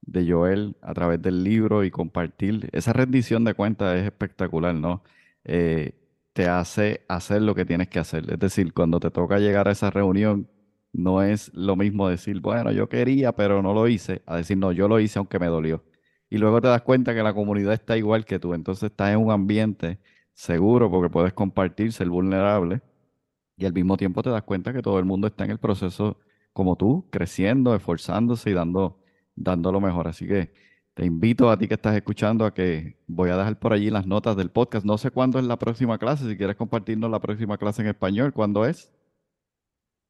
de Joel a través del libro y compartir, esa rendición de cuentas es espectacular, ¿no? Eh, te hace hacer lo que tienes que hacer. Es decir, cuando te toca llegar a esa reunión, no es lo mismo decir, bueno, yo quería, pero no lo hice, a decir, no, yo lo hice aunque me dolió. Y luego te das cuenta que la comunidad está igual que tú. Entonces estás en un ambiente seguro porque puedes compartir, ser vulnerable y al mismo tiempo te das cuenta que todo el mundo está en el proceso como tú, creciendo, esforzándose y dando, dando lo mejor. Así que te invito a ti que estás escuchando a que voy a dejar por allí las notas del podcast. No sé cuándo es la próxima clase, si quieres compartirnos la próxima clase en español, ¿cuándo es?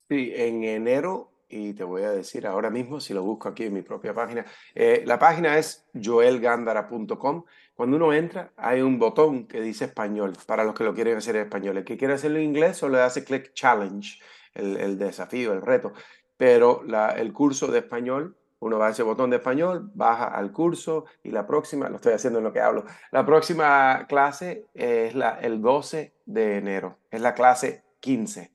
Sí, en enero y te voy a decir ahora mismo, si lo busco aquí en mi propia página, eh, la página es joelgandara.com. Cuando uno entra, hay un botón que dice español, para los que lo quieren hacer en español. El que quiere hacerlo en inglés solo le hace click challenge, el, el desafío, el reto. Pero el curso de español, uno va a ese botón de español, baja al curso y la próxima, lo estoy haciendo en lo que hablo, la próxima clase es la, el 12 de enero, es la clase 15.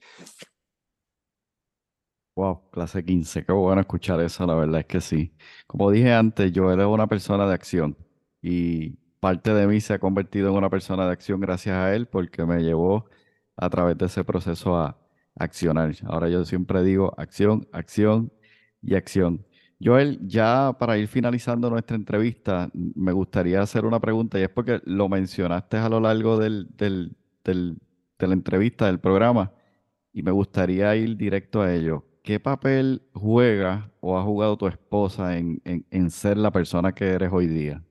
Wow, clase 15, qué bueno escuchar eso, la verdad es que sí. Como dije antes, yo era una persona de acción y parte de mí se ha convertido en una persona de acción gracias a él porque me llevó a través de ese proceso a accionar. Ahora yo siempre digo acción, acción y acción. Joel, ya para ir finalizando nuestra entrevista, me gustaría hacer una pregunta y es porque lo mencionaste a lo largo del, del, del, de la entrevista, del programa, y me gustaría ir directo a ello. ¿qué papel juega o ha jugado tu esposa en, en, ser la persona que eres hoy día?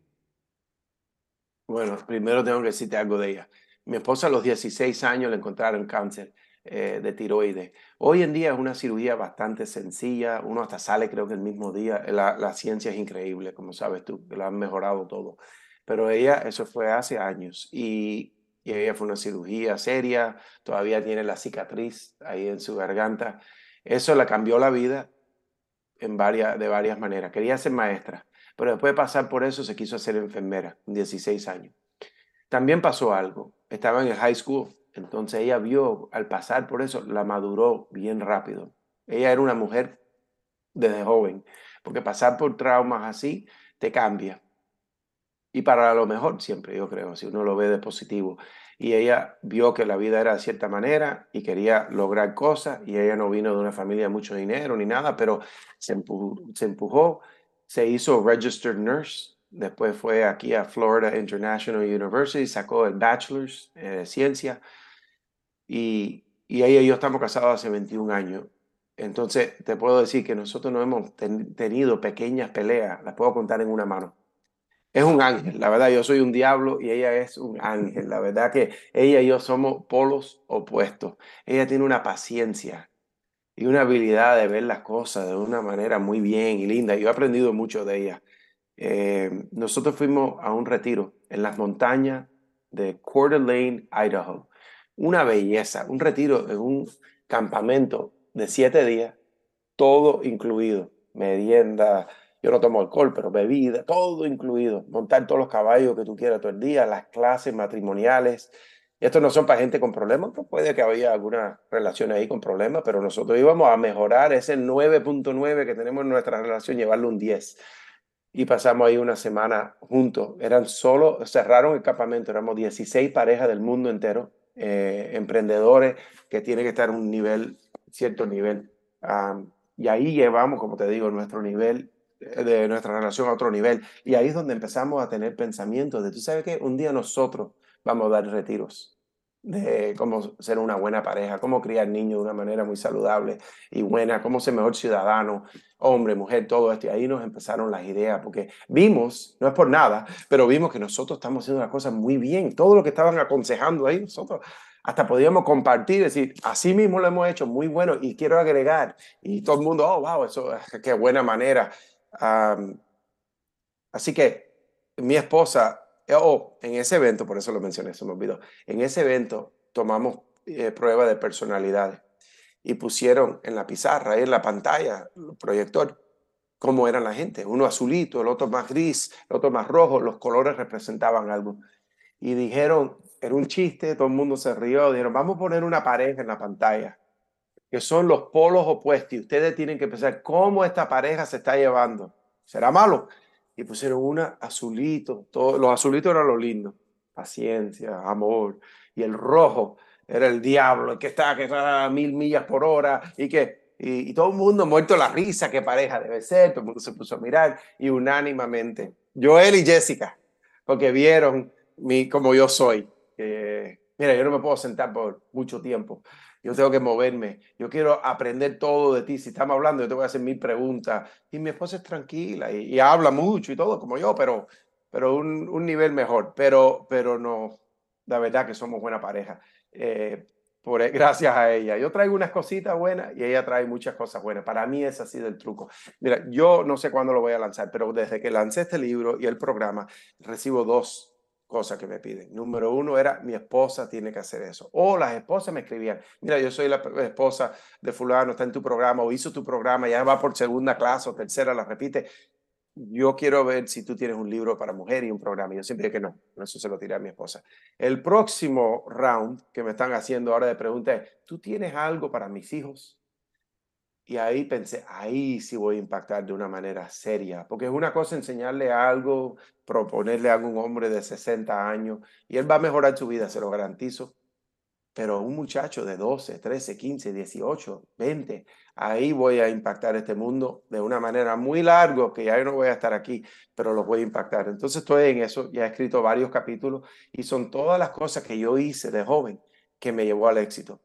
Bueno, primero tengo que decirte algo de ella. Mi esposa a los 16 años le encontraron cáncer eh, de tiroides. Hoy en día es una cirugía bastante sencilla, uno hasta sale creo que el mismo día. La, la ciencia es increíble, como sabes tú, lo han mejorado todo. Pero ella, eso fue hace años y, y ella fue una cirugía seria, todavía tiene la cicatriz ahí en su garganta eso le cambió la vida en varias, de varias maneras. Quería ser maestra, pero después de pasar por eso se quiso hacer enfermera, 16 años. También pasó algo. Estaba en el high school, entonces ella vio, al pasar por eso, la maduró bien rápido. Ella era una mujer desde joven, porque pasar por traumas así te cambia. Y para lo mejor siempre, yo creo, si uno lo ve de positivo y ella vio que la vida era de cierta manera y quería lograr cosas y ella no vino de una familia de mucho dinero ni nada, pero se empujó, hizo registered nurse, después fue aquí a Florida International University, sacó el bachelor's de ciencia y, y ella y yo estamos casados hace 21 años. Entonces te puedo decir que nosotros no hemos tenido pequeñas peleas, las puedo contar en una mano es un ángel, la verdad, yo soy un diablo y ella es un ángel. La verdad que ella y yo somos polos opuestos. Ella tiene una paciencia y una habilidad de ver las cosas de una manera muy bien y linda. Yo he aprendido mucho de ella. Eh, nosotros fuimos a un retiro en las montañas de Coeur d'Alene, Idaho. Una belleza, un retiro en un campamento de siete días, todo incluido, merienda, yo no tomo alcohol, pero bebida, todo incluido. Montar todos los caballos que tú quieras todo el día, las clases matrimoniales. Estos no son para gente con problemas, pero puede que había alguna relación ahí con problemas, pero nosotros íbamos a mejorar ese 9.9 que tenemos en nuestra relación, llevarlo un 10. Y pasamos ahí una semana juntos. Eran solo, cerraron el campamento, éramos 16 parejas del mundo entero, eh, emprendedores que tienen que estar en un nivel, cierto nivel. y ahí llevamos, como te digo, nuestro nivel de nuestra relación a otro nivel. Y ahí es donde empezamos a tener pensamientos de, tú sabes que un día nosotros vamos a dar retiros de cómo ser una buena pareja, cómo criar niños de una manera muy saludable y buena, cómo ser mejor ciudadano, hombre, mujer, todo esto. Y ahí nos empezaron las ideas, porque vimos, no es por nada, pero vimos que nosotros estamos haciendo las cosas muy bien. Todo lo que estaban aconsejando ahí, nosotros hasta podíamos compartir, decir, así mismo lo hemos hecho, muy bueno, y quiero agregar. Y todo el mundo, oh, wow, eso, qué buena manera así que mi esposa, oh, en ese evento, por eso lo mencioné, se me olvidó, en ese evento tomamos eh, prueba de personalidades y pusieron en la pizarra, en la pantalla, el proyector, cómo era la gente. Uno azulito, el otro más gris, el otro más rojo, los colores representaban algo. Y dijeron, era un chiste, todo el mundo se rió, dijeron, vamos a poner una pareja en la pantalla que son los polos opuestos y ustedes tienen que pensar cómo esta pareja se está llevando. ¿Será malo? Y pusieron una azulito, todo, los azulitos eran lo lindo, paciencia, amor, y el rojo era el diablo, el que está, que está a mil millas por hora y que y, todo el mundo muerto la risa, qué pareja debe ser, todo el mundo se puso a mirar y unánimamente, Joel y Jessica, porque vieron mi, como yo soy. mira, yo no me puedo sentar por mucho tiempo yo tengo que moverme, yo quiero aprender todo de ti. Si estamos hablando, yo te voy a hacer mil preguntas. Y mi esposa es tranquila y, habla mucho y todo, como yo, pero, pero un, un, nivel mejor. Pero, pero no, la verdad que somos buena pareja. Eh, por, e, gracias a ella. Yo traigo unas cositas buenas y ella trae muchas cosas buenas. Para mí es así del truco. Mira, yo no sé cuándo lo voy a lanzar, pero desde que lancé este libro y el programa, recibo dos cosas que me piden. Número uno era, mi esposa tiene que hacer eso. O las esposas me escribían, mira, yo soy la esposa de fulano, está en tu programa o hizo tu programa, ya va por segunda clase o tercera, la repite. Yo quiero ver si tú tienes un libro para mujer y un programa. yo siempre dije que no, eso se lo tiré a mi esposa. El próximo round que me están haciendo ahora de preguntas es, ¿tú tienes algo para mis hijos? Y ahí pensé, ahí sí voy a impactar de una manera seria, porque es una cosa enseñarle algo, proponerle a un hombre de 60 años, y él va a mejorar su vida, se lo garantizo. Pero un muchacho de 12, 13, 15, 18, 20, ahí voy a impactar este mundo de una manera muy larga, que ya yo no voy a estar aquí, pero lo voy a impactar. Entonces estoy en eso, ya he escrito varios capítulos y son todas las cosas que yo hice de joven que me llevó al éxito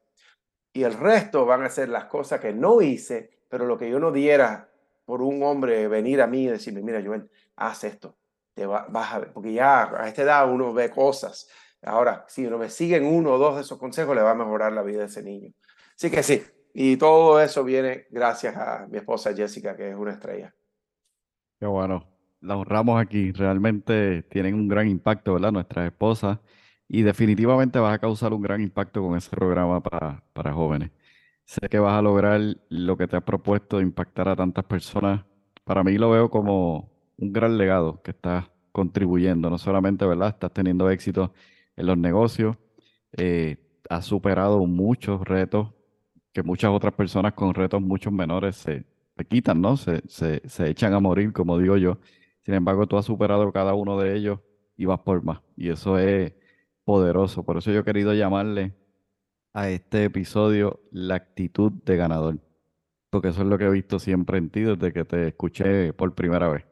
y el resto van a ser las cosas que no hice, pero lo que yo no diera por un hombre venir a mí y decirme, mira, Joel, haz esto, te vas a ver, porque ya a esta edad uno ve cosas. Ahora, si uno me siguen uno o dos de esos consejos, le va a mejorar la vida de ese niño. Así que sí, y todo eso viene gracias a mi esposa Jessica, que es una estrella. Qué bueno, la honramos aquí, realmente tienen un gran impacto, ¿verdad? Nuestras esposas y definitivamente vas a causar un gran impacto con ese programa para, para jóvenes. Sé que vas a lograr lo que te has propuesto de impactar a tantas personas. Para mí lo veo como un gran legado que estás contribuyendo. No solamente, ¿verdad? Estás teniendo éxito en los negocios, eh, has superado muchos retos que muchas otras personas con retos mucho menores se, se quitan, ¿no? Se, se, se echan a morir, como digo yo. Sin embargo, tú has superado cada uno de ellos y vas por más. Y eso es poderoso. Por eso yo he querido llamarle a este episodio la actitud de ganador. Porque eso es lo que he visto siempre en ti desde que te escuché por primera vez.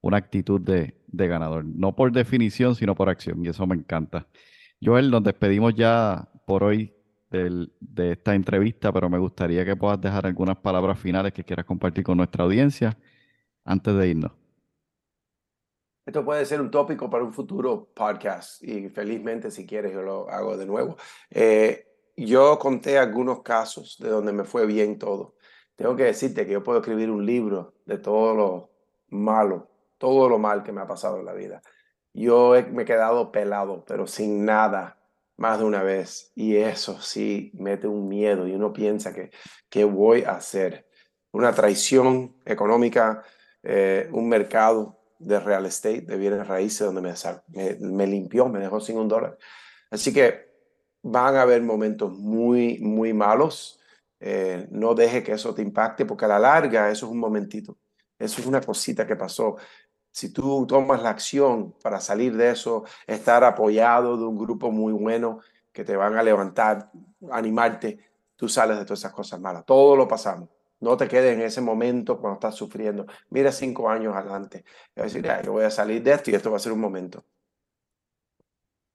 Una actitud de, de ganador. No por definición, sino por acción. Y eso me encanta. Joel, nos despedimos ya por hoy de esta entrevista, pero me gustaría que puedas dejar algunas palabras finales que quieras compartir con nuestra audiencia antes de irnos. Esto puede ser un tópico para un futuro podcast y felizmente si quieres yo lo hago de nuevo. Eh, yo conté algunos casos de donde me fue bien todo. Tengo que decirte que yo puedo escribir un libro de todo lo malo, todo lo mal que me ha pasado en la vida. Yo me he quedado pelado, pero sin nada, más de una vez. Y eso sí mete un miedo y uno piensa que, ¿qué voy a hacer? Una traición económica, eh, un mercado de real estate, de bienes raíces, donde me, me, limpió, me dejó sin un dólar. Así que van a haber momentos muy, muy malos. Eh, no deje que eso te impacte, porque a la larga eso es un momentito. Eso es una cosita que pasó. Si tú tomas la acción para salir de eso, estar apoyado de un grupo muy bueno que te van a levantar, animarte, tú sales de todas esas cosas malas. Todo lo pasamos. No te quedes en ese momento cuando estás sufriendo. Mira cinco años adelante. Y decir, yo voy a salir de esto y esto va a ser un momento.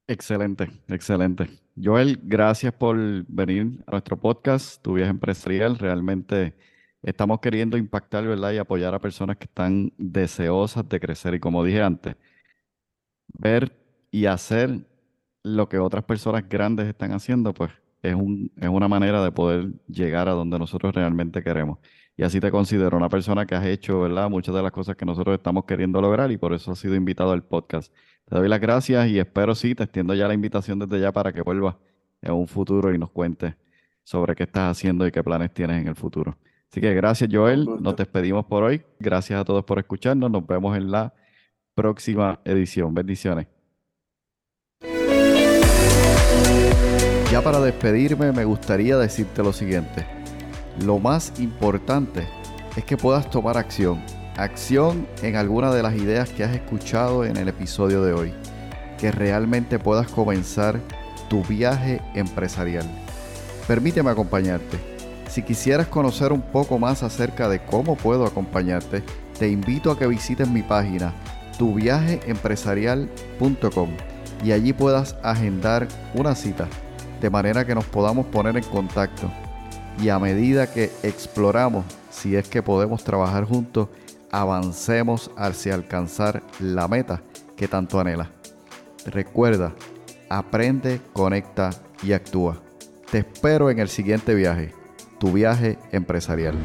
Excelente, excelente. Joel, gracias por venir a nuestro podcast, Tu Viaje Empresarial. Realmente estamos queriendo impactar, ¿verdad? Y apoyar a personas que están deseosas de crecer. Y como dije antes, ver y hacer lo que otras personas grandes están haciendo, pues es, un, es una manera de poder llegar a donde nosotros realmente queremos. Y así te considero una persona que has hecho, ¿verdad? Muchas de las cosas que nosotros estamos queriendo lograr y por eso has sido invitado al podcast. Te doy las gracias y espero sí, te extiendo ya la invitación desde ya para que vuelvas en un futuro y nos cuentes sobre qué estás haciendo y qué planes tienes en el futuro. Así que gracias Joel, nos despedimos por hoy. Gracias a todos por escucharnos. Nos vemos en la próxima edición. Bendiciones. Ya para despedirme me gustaría decirte lo siguiente. Lo más importante es que puedas tomar acción. Acción en alguna de las ideas que has escuchado en el episodio de hoy. Que realmente puedas comenzar tu viaje empresarial. Permíteme acompañarte. Si quisieras conocer un poco más acerca de cómo puedo acompañarte, te invito a que visites mi página tuviajeempresarial.com y allí puedas agendar una cita de manera que nos podamos poner en contacto y a medida que exploramos si es que podemos trabajar juntos, avancemos hacia alcanzar la meta que tanto anhela. Recuerda, aprende, conecta y actúa. Te espero en el siguiente viaje, tu viaje empresarial.